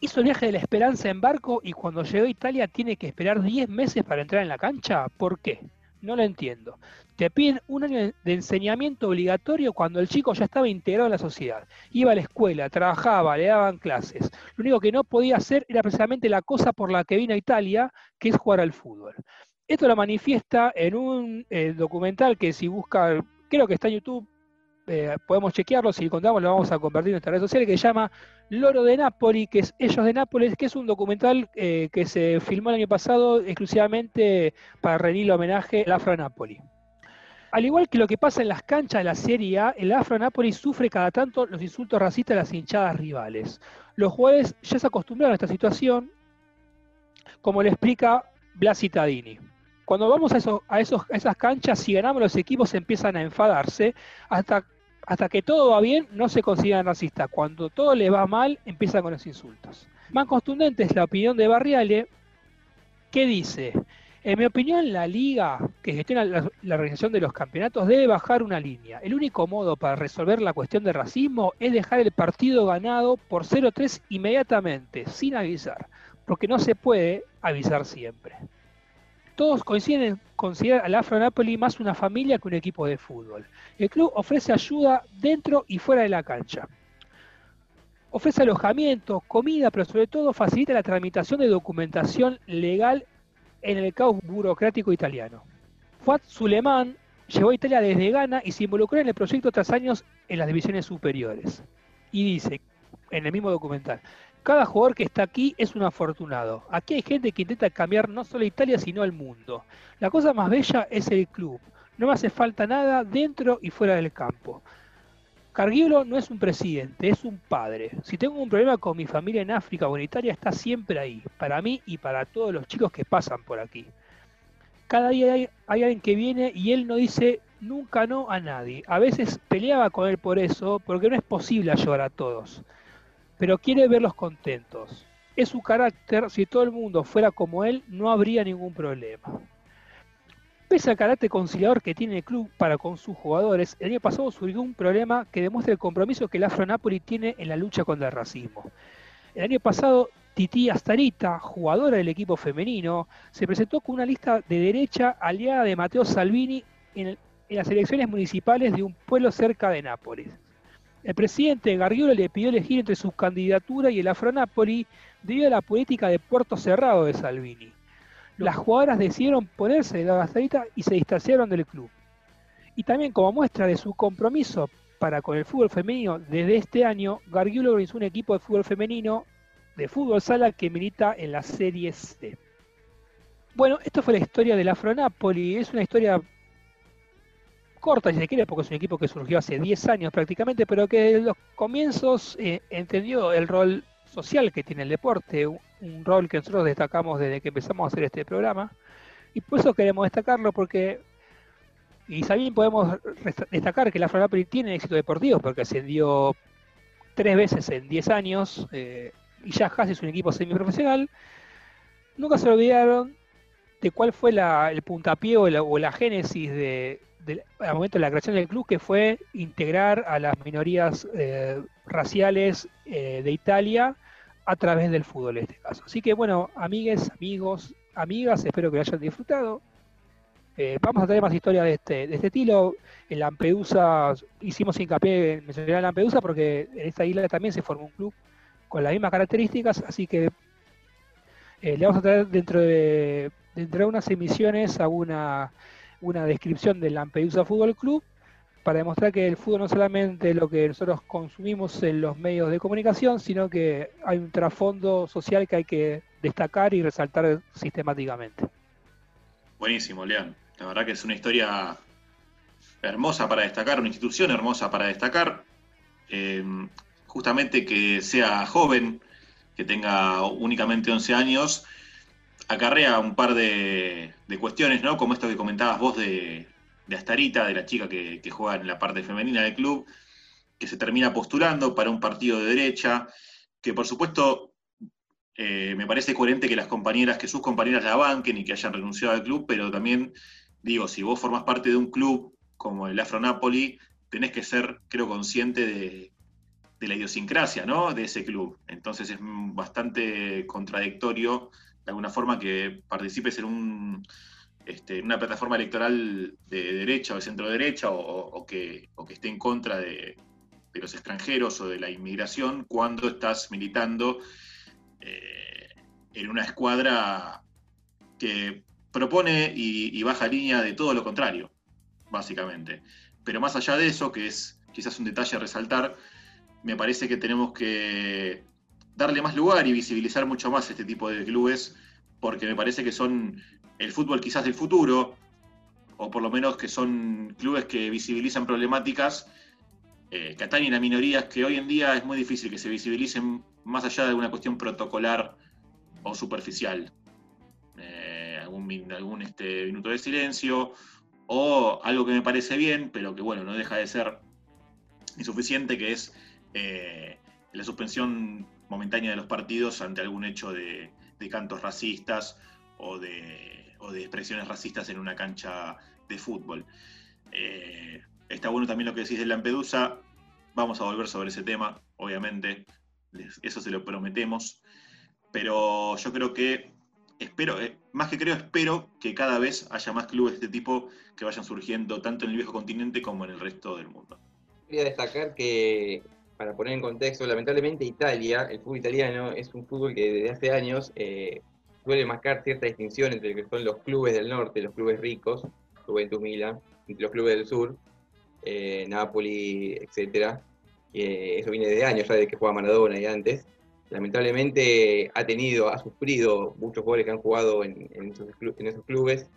Hizo el viaje de la esperanza en barco y cuando llegó a Italia tiene que esperar 10 meses para entrar en la cancha. ¿Por qué? No lo entiendo. Te piden un año de enseñamiento obligatorio cuando el chico ya estaba integrado en la sociedad. Iba a la escuela, trabajaba, le daban clases. Lo único que no podía hacer era precisamente la cosa por la que vino a Italia, que es jugar al fútbol. Esto lo manifiesta en un eh, documental que si busca, creo que está en YouTube, eh, podemos chequearlo, si contamos lo vamos a compartir en nuestras redes sociales, que se llama Loro de Nápoles, que es Ellos de Nápoles, que es un documental eh, que se filmó el año pasado exclusivamente para rendir homenaje al Afro Napoli. Al igual que lo que pasa en las canchas de la Serie A, el Afro Napoli sufre cada tanto los insultos racistas de las hinchadas rivales. Los jugadores ya se acostumbraron a esta situación, como le explica Blas Cittadini. Cuando vamos a, a, esos, a esas canchas, si ganamos los equipos empiezan a enfadarse, hasta hasta que todo va bien, no se consideran racistas. Cuando todo le va mal, empiezan con los insultos. Más contundente es la opinión de Barriale, que dice, en mi opinión, la liga que gestiona la, la, organización de los campeonatos debe bajar una línea. El único modo para resolver la cuestión de racismo es dejar el partido ganado por 0-3 inmediatamente, sin avisar, porque no se puede avisar siempre. Todos coinciden en considerar al Afro Napoli más una familia que un equipo de fútbol. El club ofrece ayuda dentro y fuera de la cancha. Ofrece alojamiento, comida, pero sobre todo facilita la tramitación de documentación legal en el caos burocrático italiano. Fuad Suleiman llegó a Italia desde Ghana y se involucró en el proyecto tras años en las divisiones superiores. Y dice, en el mismo documental, cada jugador que está aquí es un afortunado. Aquí hay gente que intenta cambiar no solo Italia, sino el mundo. La cosa más bella es el club. No me hace falta nada dentro y fuera del campo. Carguiolo no es un presidente, es un padre. Si tengo un problema con mi familia en África o en Italia, está siempre ahí, para mí y para todos los chicos que pasan por aquí. Cada día hay alguien que viene y él no dice nunca no a nadie. A veces peleaba con él por eso, porque no es posible ayudar a todos pero quiere verlos contentos. Es su carácter, si todo el mundo fuera como él, no habría ningún problema. Pese al carácter conciliador que tiene el club para con sus jugadores, el año pasado surgió un problema que demuestra el compromiso que el Afro Napoli tiene en la lucha contra el racismo. El año pasado, Titi Astarita, jugadora del equipo femenino, se presentó con una lista de derecha aliada de Matteo Salvini en, en las elecciones municipales de un pueblo cerca de Nápoles. El presidente Gargiulo le pidió elegir entre su candidatura y el Afronapoli debido a la política de puerto cerrado de Salvini. Las jugadoras decidieron ponerse de la bastadita y se distanciaron del club. Y también como muestra de su compromiso para con el fútbol femenino, desde este año Gargiulo organizó un equipo de fútbol femenino de fútbol sala que milita en la Serie C. Bueno, esto fue la historia del Afronapoli. Es una historia corta, si se quiere, porque es un equipo que surgió hace 10 años prácticamente, pero que desde los comienzos eh, entendió el rol social que tiene el deporte, un, rol que nosotros destacamos desde que empezamos a hacer este programa. Y por eso queremos destacarlo, porque, y también podemos destacar que la Afronapoli tiene éxito deportivo, porque ascendió tres veces en 10 años, eh, y ya casi es un equipo semiprofesional. Nunca se olvidaron de cuál fue el puntapié o la génesis de, al momento de la creación del club, que fue integrar a las minorías eh, raciales eh, de Italia a través del fútbol en este caso. Así que bueno, amigues, amigos, amigas, espero que lo hayan disfrutado. Eh, vamos a tener más historias de este, de este estilo. En Lampedusa hicimos hincapié en mencionar Lampedusa porque en esta isla también se formó un club con las mismas características, así que le vamos a traer dentro de, dentro de unas emisiones a una descripción del Lampedusa Fútbol Club para demostrar que el fútbol no solamente lo que nosotros consumimos en los medios de comunicación, sino que hay un trasfondo social que hay que destacar y resaltar sistemáticamente. Buenísimo, León. La verdad que es una historia hermosa para destacar, una institución hermosa para destacar. Eh, justamente que sea joven, que tenga únicamente 11 años, acarrea un par de, cuestiones, ¿no? Como esto que comentabas vos de, Astarita, de la chica que, juega en la parte femenina del club, que se termina postulando para un partido de derecha, que por supuesto eh, me parece coherente que las compañeras, que sus compañeras la banquen y que hayan renunciado al club, pero también digo, si vos formás parte de un club como el Afro Napoli, tenés que ser, creo, consciente de, de la idiosincrasia, ¿no? De ese club. Entonces es bastante contradictorio de alguna forma que participes en un, este, una plataforma electoral de derecha o de centro derecha o, que, que esté en contra de, los extranjeros o de la inmigración cuando estás militando eh, en una escuadra que propone y, y, baja línea de todo lo contrario, básicamente. Pero más allá de eso, que es quizás un detalle a resaltar, me parece que tenemos que darle más lugar y visibilizar mucho más este tipo de clubes, porque me parece que son el fútbol quizás del futuro, o por lo menos que son clubes que visibilizan problemáticas eh, que atañen a minorías que hoy en día es muy difícil que se visibilicen más allá de alguna cuestión protocolar o superficial. Eh, algún, algún este, minuto de silencio o algo que me parece bien, pero que bueno, no deja de ser insuficiente, que es eh, la suspensión momentánea de los partidos ante algún hecho de, cantos racistas o de, expresiones racistas en una cancha de fútbol. Eh, está bueno también lo que decís de Lampedusa. Vamos a volver sobre ese tema, obviamente. Eso se lo prometemos. Pero yo creo que, espero, eh, más que creo, espero que cada vez haya más clubes de este tipo que vayan surgiendo tanto en el viejo continente como en el resto del mundo. Quería destacar que para poner en contexto, lamentablemente Italia, el fútbol italiano, es un fútbol que desde hace años eh, suele marcar cierta distinción entre lo que son los clubes del norte, los clubes ricos, Juventus Milan, los clubes del sur, eh, Napoli, etc. eso viene de años ya de que juega Maradona y antes. Lamentablemente ha tenido, ha sufrido muchos jugadores que han jugado en, esos, clubes,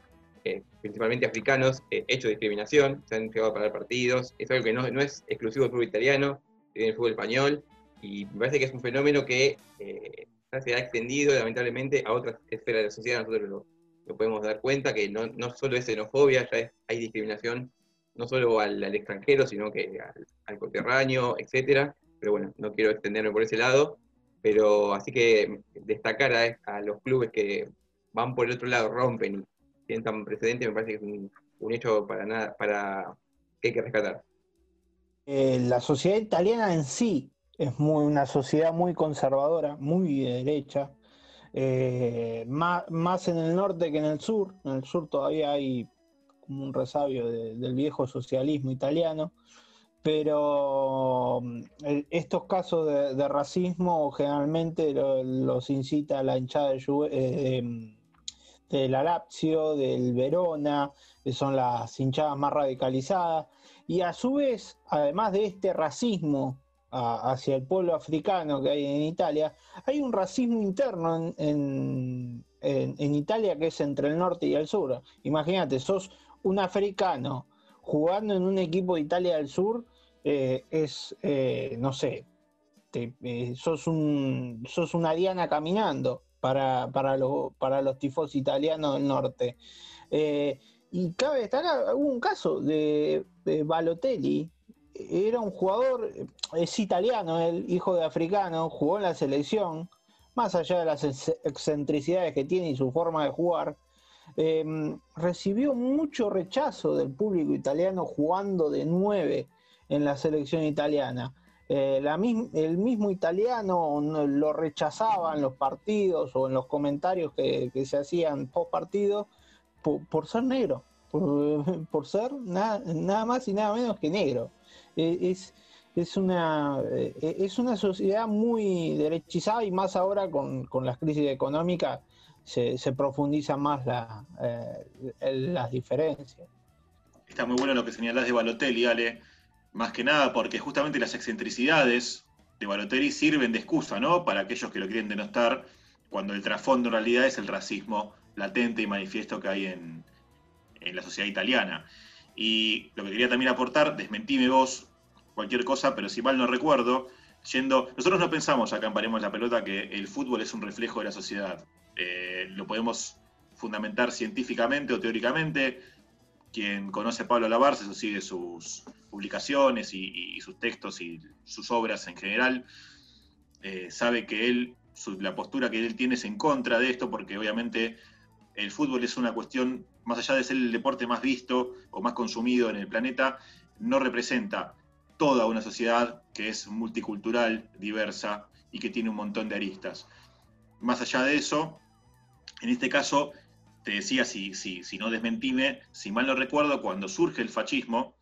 eh, principalmente africanos, hecho discriminación, se han llegado a parar partidos. Es algo que no, no es exclusivo del fútbol italiano, en el fútbol español, y me parece que es un fenómeno que eh, se ha extendido lamentablemente a otras esferas de la sociedad, nosotros lo, podemos dar cuenta, que no, no, solo es xenofobia, ya hay discriminación no solo al, extranjero, sino que al, al coterráneo, etcétera, pero bueno, no quiero extenderme por ese lado, pero así que destacar a, los clubes que van por el otro lado, rompen y sientan precedentes, me parece que es un, un hecho para nada, para que hay que rescatar. Eh, la sociedad italiana en sí es muy, una sociedad muy conservadora, muy de derecha, eh, más, en el norte que en el sur. En el sur todavía hay como un resabio del viejo socialismo italiano, pero mm, estos casos de, racismo generalmente los incita a la hinchada de, eh, de, la Lazio, del Verona, que son las hinchadas más radicalizadas, y a su vez, además de este racismo hacia el pueblo africano que hay en Italia, hay un racismo interno en, Italia que es entre el norte y el sur. Imagínate, sos un africano jugando en un equipo de Italia del Sur, eh, es, eh, no sé, eh, sos, un, sos una diana caminando para, para, para los tifos italianos del norte. y cabe destacar, un caso de, Balotelli, era un jugador, es italiano, el hijo de africano, jugó en la selección, más allá de las excentricidades que tiene y su forma de jugar, em, recibió mucho rechazo del público italiano jugando de nueve en la selección italiana. Eh, el mismo italiano lo rechazaba en los partidos o en los comentarios que, se hacían post partido por, ser negro, por, ser nada más y nada menos que negro. Eh, es, es, una, eh, es una sociedad muy derechizada y más ahora con, con las crisis económicas se, se profundiza más la, eh, las diferencias. Está muy bueno lo que señalás de Balotelli, Ale, más que nada porque justamente las excentricidades de Balotelli sirven de excusa, ¿no? Para aquellos que lo quieren denostar, cuando el trasfondo en realidad es el racismo latente y manifiesto que hay en, en la sociedad italiana. Y lo que quería también aportar, desmentime vos cualquier cosa, pero si mal no recuerdo, yendo. Nosotros no pensamos acá en Paremos la Pelota que el fútbol es un reflejo de la sociedad. Eh, lo podemos fundamentar científicamente o teóricamente. Quien conoce a Pablo Lavarse, eso sigue sus publicaciones y, sus textos y sus obras en general, eh, sabe que él, la postura que él tiene es en contra de esto, porque obviamente el fútbol es una cuestión, más allá de ser el deporte más visto o más consumido en el planeta, no representa toda una sociedad que es multicultural, diversa y que tiene un montón de aristas. Más allá de eso, en este caso, te decía, si, si, no desmentime, si mal no recuerdo, cuando surge el fascismo,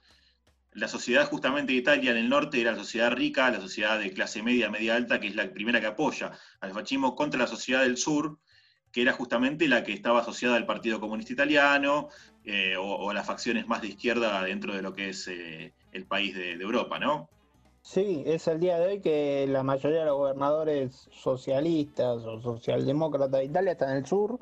la sociedad justamente de Italia en el norte era la sociedad rica, la sociedad de clase media, media alta, que es la primera que apoya al fascismo contra la sociedad del sur, que era justamente la que estaba asociada al Partido Comunista Italiano eh, o, a las facciones más de izquierda dentro de lo que es eh, el país de, Europa, ¿no? Sí, es el día de hoy que la mayoría de los gobernadores socialistas o socialdemócratas de Italia están en el sur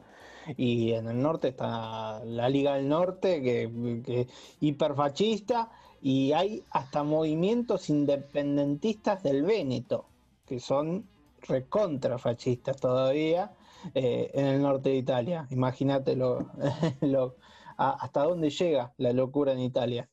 y en el norte está la Liga del Norte, que, que hiperfascista, y hay hasta movimientos independentistas del Véneto, que son recontrafascistas todavía, eh, en el norte de Italia. Imagínate lo, hasta dónde llega la locura en Italia.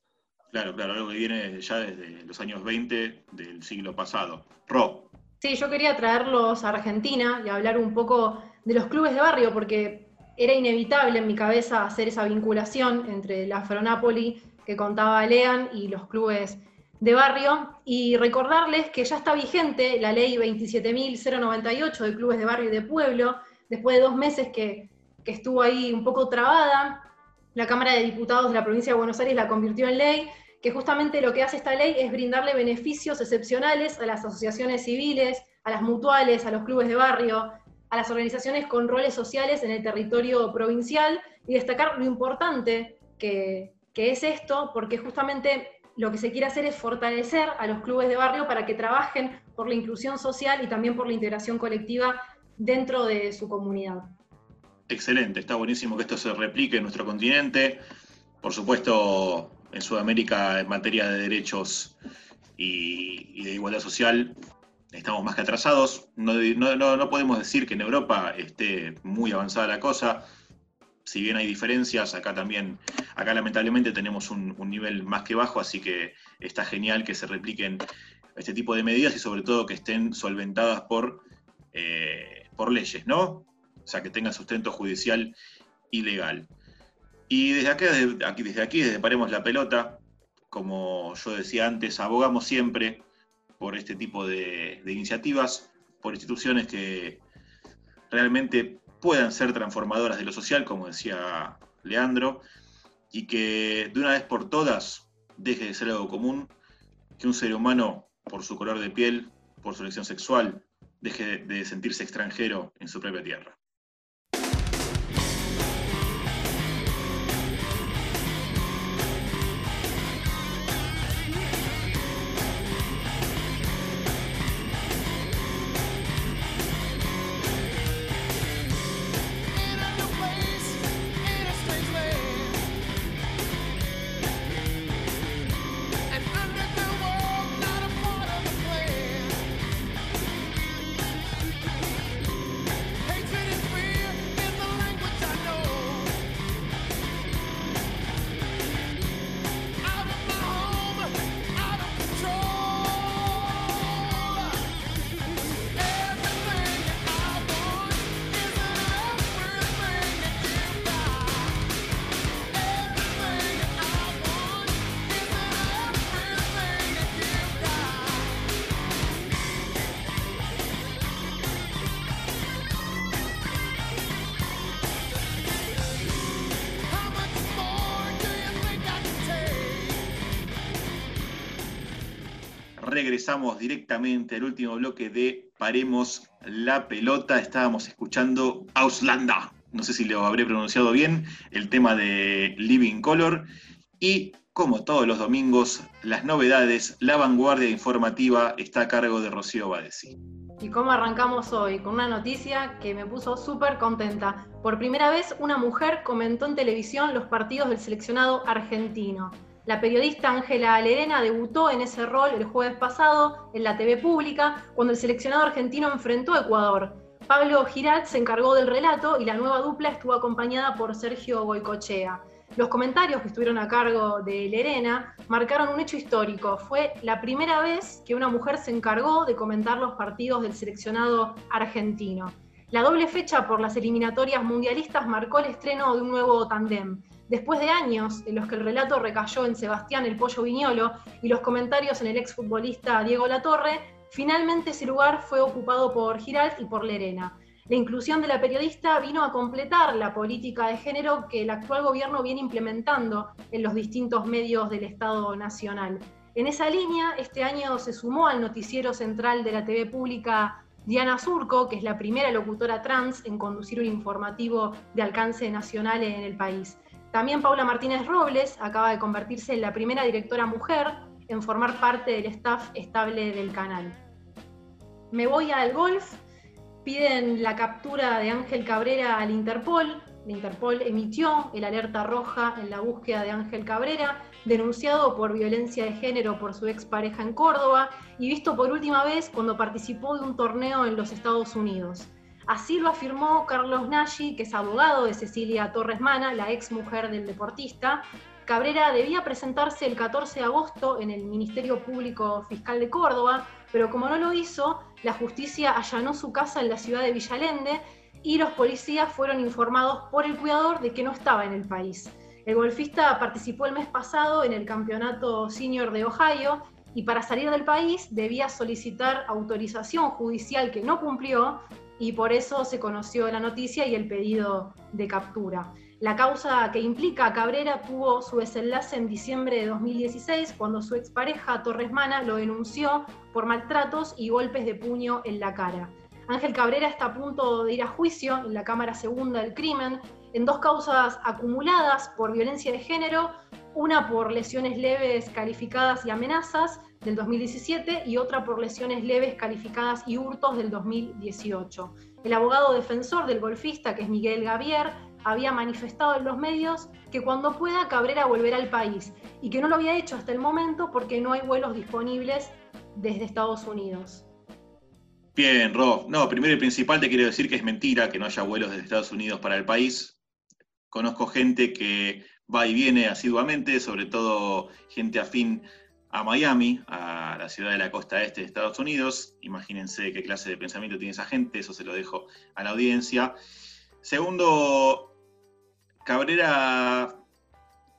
Claro, claro, algo que viene ya desde los años 20 del siglo pasado. Ro. Sí, yo quería traerlos a Argentina y hablar un poco de los clubes de barrio, porque era inevitable en mi cabeza hacer esa vinculación entre la Fronapoli que contaba Lean y los clubes de barrio y recordarles que ya está vigente la ley 27.098 de clubes de barrio y de pueblo, después de dos meses que, estuvo ahí un poco trabada, la Cámara de Diputados de la provincia de Buenos Aires la convirtió en ley, que justamente lo que hace esta ley es brindarle beneficios excepcionales a las asociaciones civiles, a las mutuales, a los clubes de barrio, a las organizaciones con roles sociales en el territorio provincial y destacar lo importante que, que es esto, porque justamente lo que se quiere hacer es fortalecer a los clubes de barrio para que trabajen por la inclusión social y también por la integración colectiva dentro de su comunidad. Excelente, está buenísimo que esto se replique en nuestro continente. Por supuesto, en Sudamérica en materia de derechos y, de igualdad social estamos más que atrasados. No, no, podemos decir que en Europa esté muy avanzada la cosa. Si bien hay diferencias, acá también, acá lamentablemente tenemos un, nivel más que bajo, así que está genial que se repliquen este tipo de medidas y sobre todo que estén solventadas por eh, por leyes, ¿no? O sea, que tenga sustento judicial y legal. Y desde desde aquí, desde aquí, desde Paremos la Pelota, como yo decía antes, abogamos siempre por este tipo de, iniciativas, por instituciones que realmente puedan ser transformadoras de lo social, como decía Leandro, y que de una vez por todas deje de ser algo común que un ser humano, por su color de piel, por su elección sexual, deje de sentirse extranjero en su propia tierra. Regresamos directamente al último bloque de Paremos la pelota. Estábamos escuchando Auslanda, no sé si lo habré pronunciado bien, el tema de Living Color. Y como todos los domingos, las novedades, la vanguardia informativa está a cargo de Rocío Badesi. ¿Y cómo arrancamos hoy? Con una noticia que me puso súper contenta. Por primera vez, una mujer comentó en televisión los partidos del seleccionado argentino. La periodista Ángela Lerena debutó en ese rol el jueves pasado en la TV pública cuando el seleccionado argentino enfrentó a Ecuador. Pablo Girat se encargó del relato y la nueva dupla estuvo acompañada por Sergio Boicochea. Los comentarios que estuvieron a cargo de Lerena marcaron un hecho histórico. Fue la primera vez que una mujer se encargó de comentar los partidos del seleccionado argentino. La doble fecha por las eliminatorias mundialistas marcó el estreno de un nuevo tandem. Después de años en los que el relato recayó en Sebastián el Pollo Viñolo y los comentarios en el exfutbolista Diego Latorre, finalmente ese lugar fue ocupado por Giralt y por Lerena. La inclusión de la periodista vino a completar la política de género que el actual gobierno viene implementando en los distintos medios del Estado Nacional. En esa línea, este año se sumó al noticiero central de la TV pública Diana Surco, que es la primera locutora trans en conducir un informativo de alcance nacional en el país. También Paula Martínez Robles acaba de convertirse en la primera directora mujer en formar parte del staff estable del canal. Me voy al golf. Piden la captura de Ángel Cabrera al Interpol. La Interpol emitió el alerta roja en la búsqueda de Ángel Cabrera, denunciado por violencia de género por su expareja en Córdoba y visto por última vez cuando participó de un torneo en los Estados Unidos. Así lo afirmó Carlos Nagy, que es abogado de Cecilia Torres Mana, la ex mujer del deportista. Cabrera debía presentarse el 14 de agosto en el Ministerio Público Fiscal de Córdoba, pero como no lo hizo, la justicia allanó su casa en la ciudad de Villalende y los policías fueron informados por el cuidador de que no estaba en el país. El golfista participó el mes pasado en el campeonato senior de Ohio y para salir del país debía solicitar autorización judicial que no cumplió y por eso se conoció la noticia y el pedido de captura. La causa que implica a Cabrera tuvo su desenlace en diciembre de 2016, cuando su expareja Torres Mana lo denunció por maltratos y golpes de puño en la cara. Ángel Cabrera está a punto de ir a juicio en la Cámara Segunda del Crimen en dos causas acumuladas por violencia de género, una por lesiones leves calificadas y amenazas del 2017 y otra por lesiones leves calificadas y hurtos del 2018. El abogado defensor del golfista, que es Miguel Gavier, había manifestado en los medios que cuando pueda Cabrera volverá al país y que no lo había hecho hasta el momento porque no hay vuelos disponibles desde Estados Unidos. Bien, Rob. No, primero y principal te quiero decir que es mentira que no haya vuelos desde Estados Unidos para el país. Conozco gente que va y viene asiduamente, sobre todo gente afín a Miami, a la ciudad de la costa este de Estados Unidos. Imagínense qué clase de pensamiento tiene esa gente, eso se lo dejo a la audiencia. Segundo, Cabrera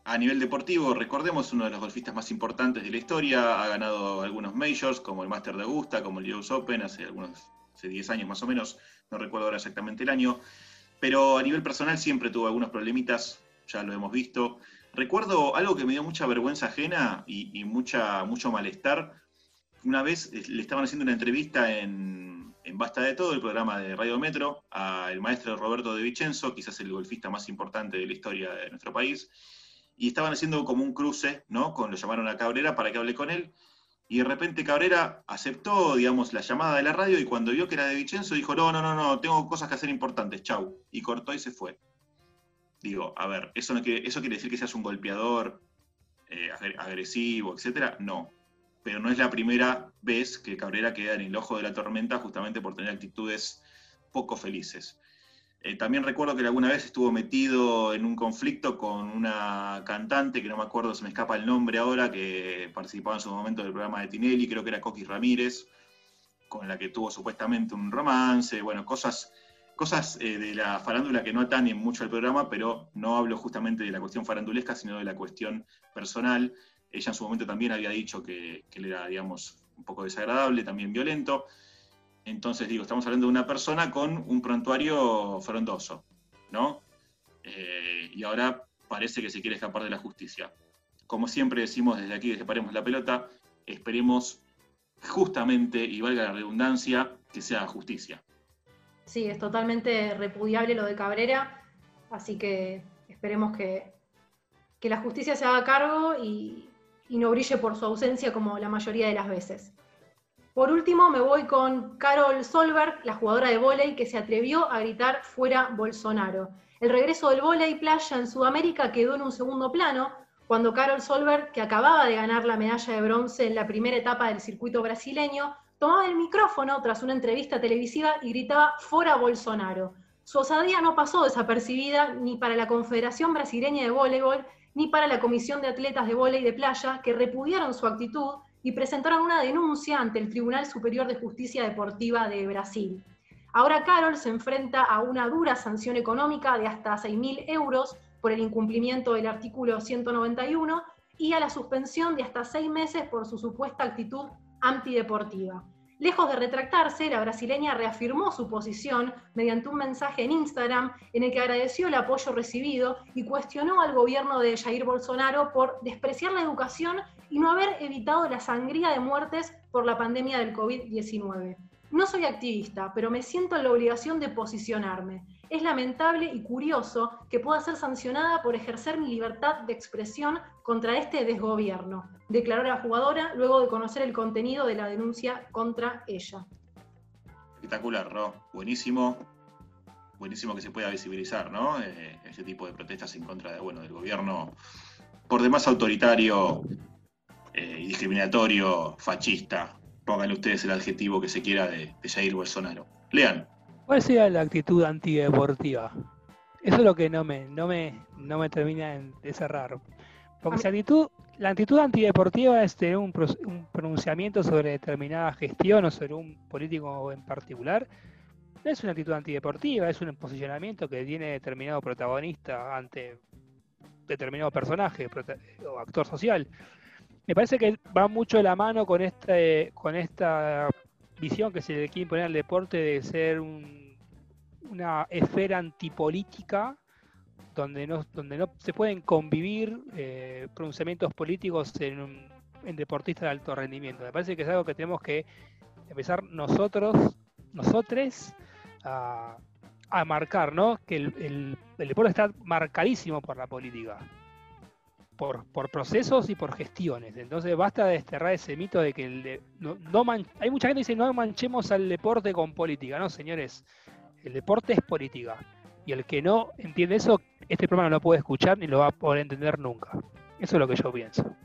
a nivel deportivo, recordemos, uno de los golfistas más importantes de la historia, ha ganado algunos majors, como el Master de Augusta, como el US Open, hace algunos, hace 10 años más o menos, no recuerdo ahora exactamente el año, pero a nivel personal siempre tuvo algunos problemitas, ya lo hemos visto, recuerdo algo que me dio mucha vergüenza ajena y, mucha, mucho malestar. Una vez eh, le estaban haciendo una entrevista en, en Basta de Todo, el programa de Radio Metro, al maestro Roberto de Vicenzo, quizás el golfista más importante de la historia de nuestro país, y estaban haciendo como un cruce, ¿no? Con, lo llamaron a Cabrera para que hable con él, y de repente Cabrera aceptó, digamos, la llamada de la radio y cuando vio que era de Vicenzo dijo, no, no, no, no, tengo cosas que hacer importantes, chau. Y cortó y se fue. Digo, a ver, ¿eso, no quiere, eso quiere decir que seas un golpeador eh, agresivo, etcétera? No. Pero no es la primera vez que Cabrera queda en el ojo de la tormenta justamente por tener actitudes poco felices. Eh, también recuerdo que alguna vez estuvo metido en un conflicto con una cantante, que no me acuerdo, se me escapa el nombre ahora, que participaba en su momento del programa de Tinelli, creo que era Coqui Ramírez, con la que tuvo supuestamente un romance, bueno, cosas, cosas eh, de la farándula que no atañen mucho al programa, pero no hablo justamente de la cuestión farandulesca, sino de la cuestión personal. Ella en su momento también había dicho que, que él era, digamos, un poco desagradable, también violento. Entonces, digo, estamos hablando de una persona con un prontuario frondoso, ¿no? Eh, y ahora parece que se quiere escapar de la justicia. Como siempre decimos desde aquí, desde Paremos la Pelota, esperemos justamente, y valga la redundancia, que sea justicia. Sí, es totalmente repudiable lo de Cabrera, así que esperemos que, que la justicia se haga cargo y, y no brille por su ausencia como la mayoría de las veces. Por último, me voy con Carol Solberg, la jugadora de vóley que se atrevió a gritar fuera Bolsonaro. El regreso del vóley playa en Sudamérica quedó en un segundo plano cuando Carol Solberg, que acababa de ganar la medalla de bronce en la primera etapa del circuito brasileño, tomaba el micrófono tras una entrevista televisiva y gritaba fuera Bolsonaro. Su osadía no pasó desapercibida ni para la Confederación Brasileña de Voleibol ni para la Comisión de Atletas de Vóley de Playa, que repudiaron su actitud y presentaron una denuncia ante el Tribunal Superior de Justicia Deportiva de Brasil. Ahora Carol se enfrenta a una dura sanción económica de hasta 6.000 euros por el incumplimiento del artículo 191 y a la suspensión de hasta seis meses por su supuesta actitud antideportiva. Lejos de retractarse, la brasileña reafirmó su posición mediante un mensaje en Instagram en el que agradeció el apoyo recibido y cuestionó al gobierno de Jair Bolsonaro por despreciar la educación y no haber evitado la sangría de muertes por la pandemia del COVID-19. No soy activista, pero me siento en la obligación de posicionarme. Es lamentable y curioso que pueda ser sancionada por ejercer mi libertad de expresión contra este desgobierno, declaró la jugadora luego de conocer el contenido de la denuncia contra ella. Espectacular, Ro. Buenísimo. Buenísimo que se pueda visibilizar, ¿no? Eh, este tipo de protestas en contra bueno, del gobierno por demás autoritario eh, discriminatorio, fascista. Pónganle ustedes el adjetivo que se quiera de, de Jair Bolsonaro. Lean. ¿Cuál sería la actitud antideportiva? Eso es lo que no me, no me, no me termina de cerrar. Porque si actitud, la actitud antideportiva es tener un, pronunciamiento sobre determinada gestión o sobre un político en particular. No es una actitud antideportiva, es un posicionamiento que tiene determinado protagonista ante determinado personaje o actor social. Me parece que va mucho de la mano con este, con esta visión que se le quiere imponer al deporte de ser una esfera antipolítica donde no, donde no se pueden convivir eh, pronunciamientos políticos en, en deportistas de alto rendimiento. Me parece que es algo que tenemos que empezar nosotros, nosotros, a, marcar, ¿no? Que el, deporte está marcadísimo por la política. Por, procesos y por gestiones. Entonces basta de desterrar ese mito de que no, hay mucha gente que dice no manchemos al deporte con política. No, señores, el deporte es política. Y el que no entiende eso, este programa no lo puede escuchar ni lo va a poder entender nunca. Eso es lo que yo pienso.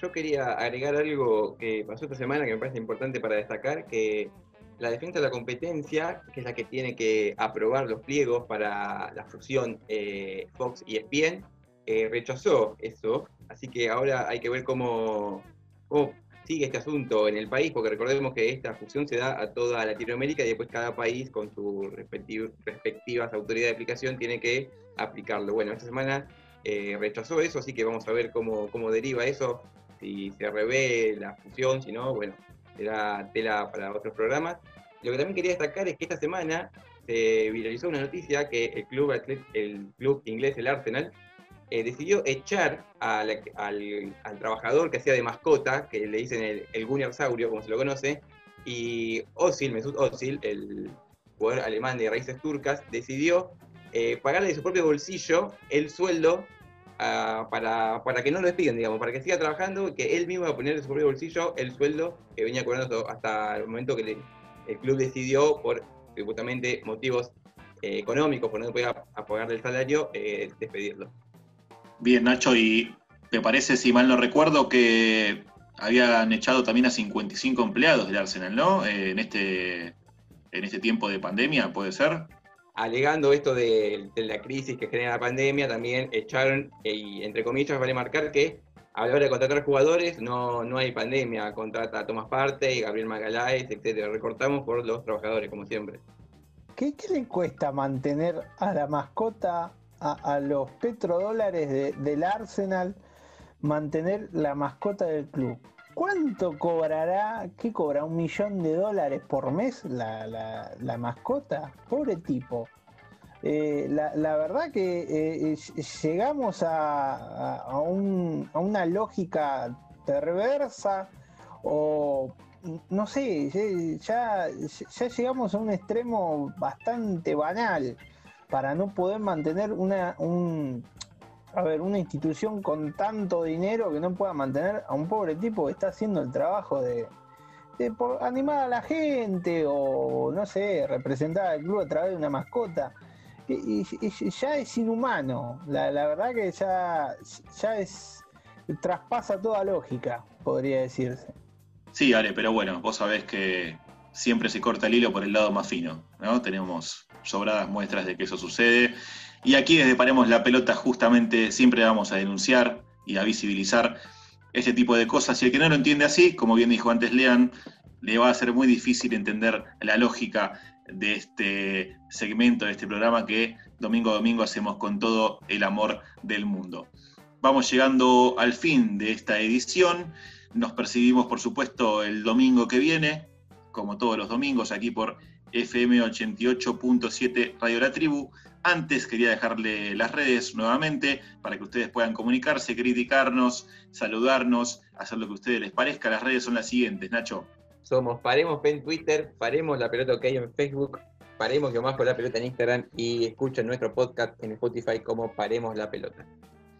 Yo quería agregar algo que pasó esta semana que me parece importante para destacar, que la defensa de la competencia, que es la que tiene que aprobar los pliegos para la fusión eh, Fox y ESPN, eh, rechazó eso, así que ahora hay que ver cómo, sigue este asunto en el país, porque recordemos que esta fusión se da a toda Latinoamérica y después cada país con sus respectivas autoridades de aplicación tiene que aplicarlo. Bueno, esta semana eh, rechazó eso, así que vamos a ver cómo, cómo deriva eso, si se revé la fusión, si no, bueno, será tela para otros programas. Lo que también quería destacar es que esta semana se viralizó una noticia que el club inglés, el Arsenal, eh, decidió echar al, al, trabajador que hacía de mascota, que le dicen el, el Saurio, como se lo conoce, y Osil, Mesut Osil, el jugador alemán de raíces turcas, decidió eh, pagarle de su propio bolsillo el sueldo uh, para, para, que no lo despiden, digamos, para que siga trabajando, que él mismo va a poner de su propio bolsillo el sueldo que venía cobrando hasta el momento que el club decidió, por justamente motivos eh, económicos, por no poder pagarle el salario, despedirlo. Bien, Nacho, y me parece, si mal no recuerdo, que habían echado también a 55 empleados del Arsenal, ¿no? Eh, en, este, en este tiempo de pandemia, ¿puede ser? Alegando esto de, la crisis que genera la pandemia, también echaron, y entre comillas vale marcar que a la hora de contratar jugadores no, no hay pandemia, contrata a Tomás Parte, Gabriel Magaláes, etcétera. Recortamos por los trabajadores, como siempre. ¿Qué, le cuesta mantener a la mascota, a, los petrodólares del Arsenal, mantener la mascota del club? ¿Cuánto cobrará? ¿Qué cobra? ¿Un millón de dólares por mes la, la mascota? Pobre tipo. Eh, la, verdad que eh, llegamos a, una lógica perversa o no sé, ya, ya llegamos a un extremo bastante banal para no poder mantener una, a ver, una institución con tanto dinero que no pueda mantener a un pobre tipo que está haciendo el trabajo de, de por animar a la gente o, no sé, representar al club a través de una mascota y, ya es inhumano. La, verdad que ya, ya es. traspasa toda lógica, podría decirse. Sí, Ale, pero bueno, vos sabés que siempre se corta el hilo por el lado más fino, ¿no? Tenemos sobradas muestras de que eso sucede. Y aquí desde Paremos la Pelota justamente siempre vamos a denunciar y a visibilizar este tipo de cosas. Y el que no lo entiende así, como bien dijo antes Lean, le va a ser muy difícil entender la lógica de este segmento, de este programa que domingo a domingo hacemos con todo el amor del mundo. Vamos llegando al fin de esta edición. Nos percibimos, por supuesto, el domingo que viene, como todos los domingos, aquí por FM 88.7 Radio La Tribu. Antes quería dejarle las redes nuevamente para que ustedes puedan comunicarse, criticarnos, saludarnos, hacer lo que a ustedes les parezca. Las redes son las siguientes, Nacho. Somos Paremos en Twitter, Paremos la pelota OK en Facebook, Paremos que más con la pelota en Instagram y escuchen nuestro podcast en Spotify como Paremos la pelota.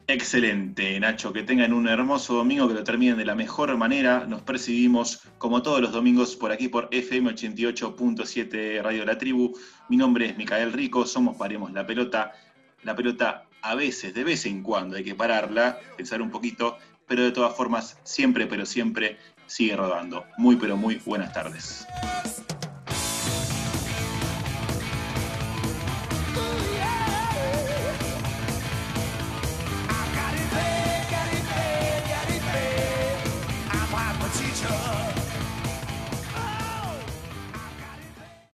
Excelente, Nacho, que tengan un hermoso domingo, que lo terminen de la mejor manera. Nos percibimos como todos los domingos por aquí por FM 88.7 Radio La Tribu. Mi nombre es Micael Rico, somos Paremos la pelota. La pelota a veces, de vez en cuando, hay que pararla, pensar un poquito, pero de todas formas, siempre, pero siempre sigue rodando. Muy, pero muy buenas tardes.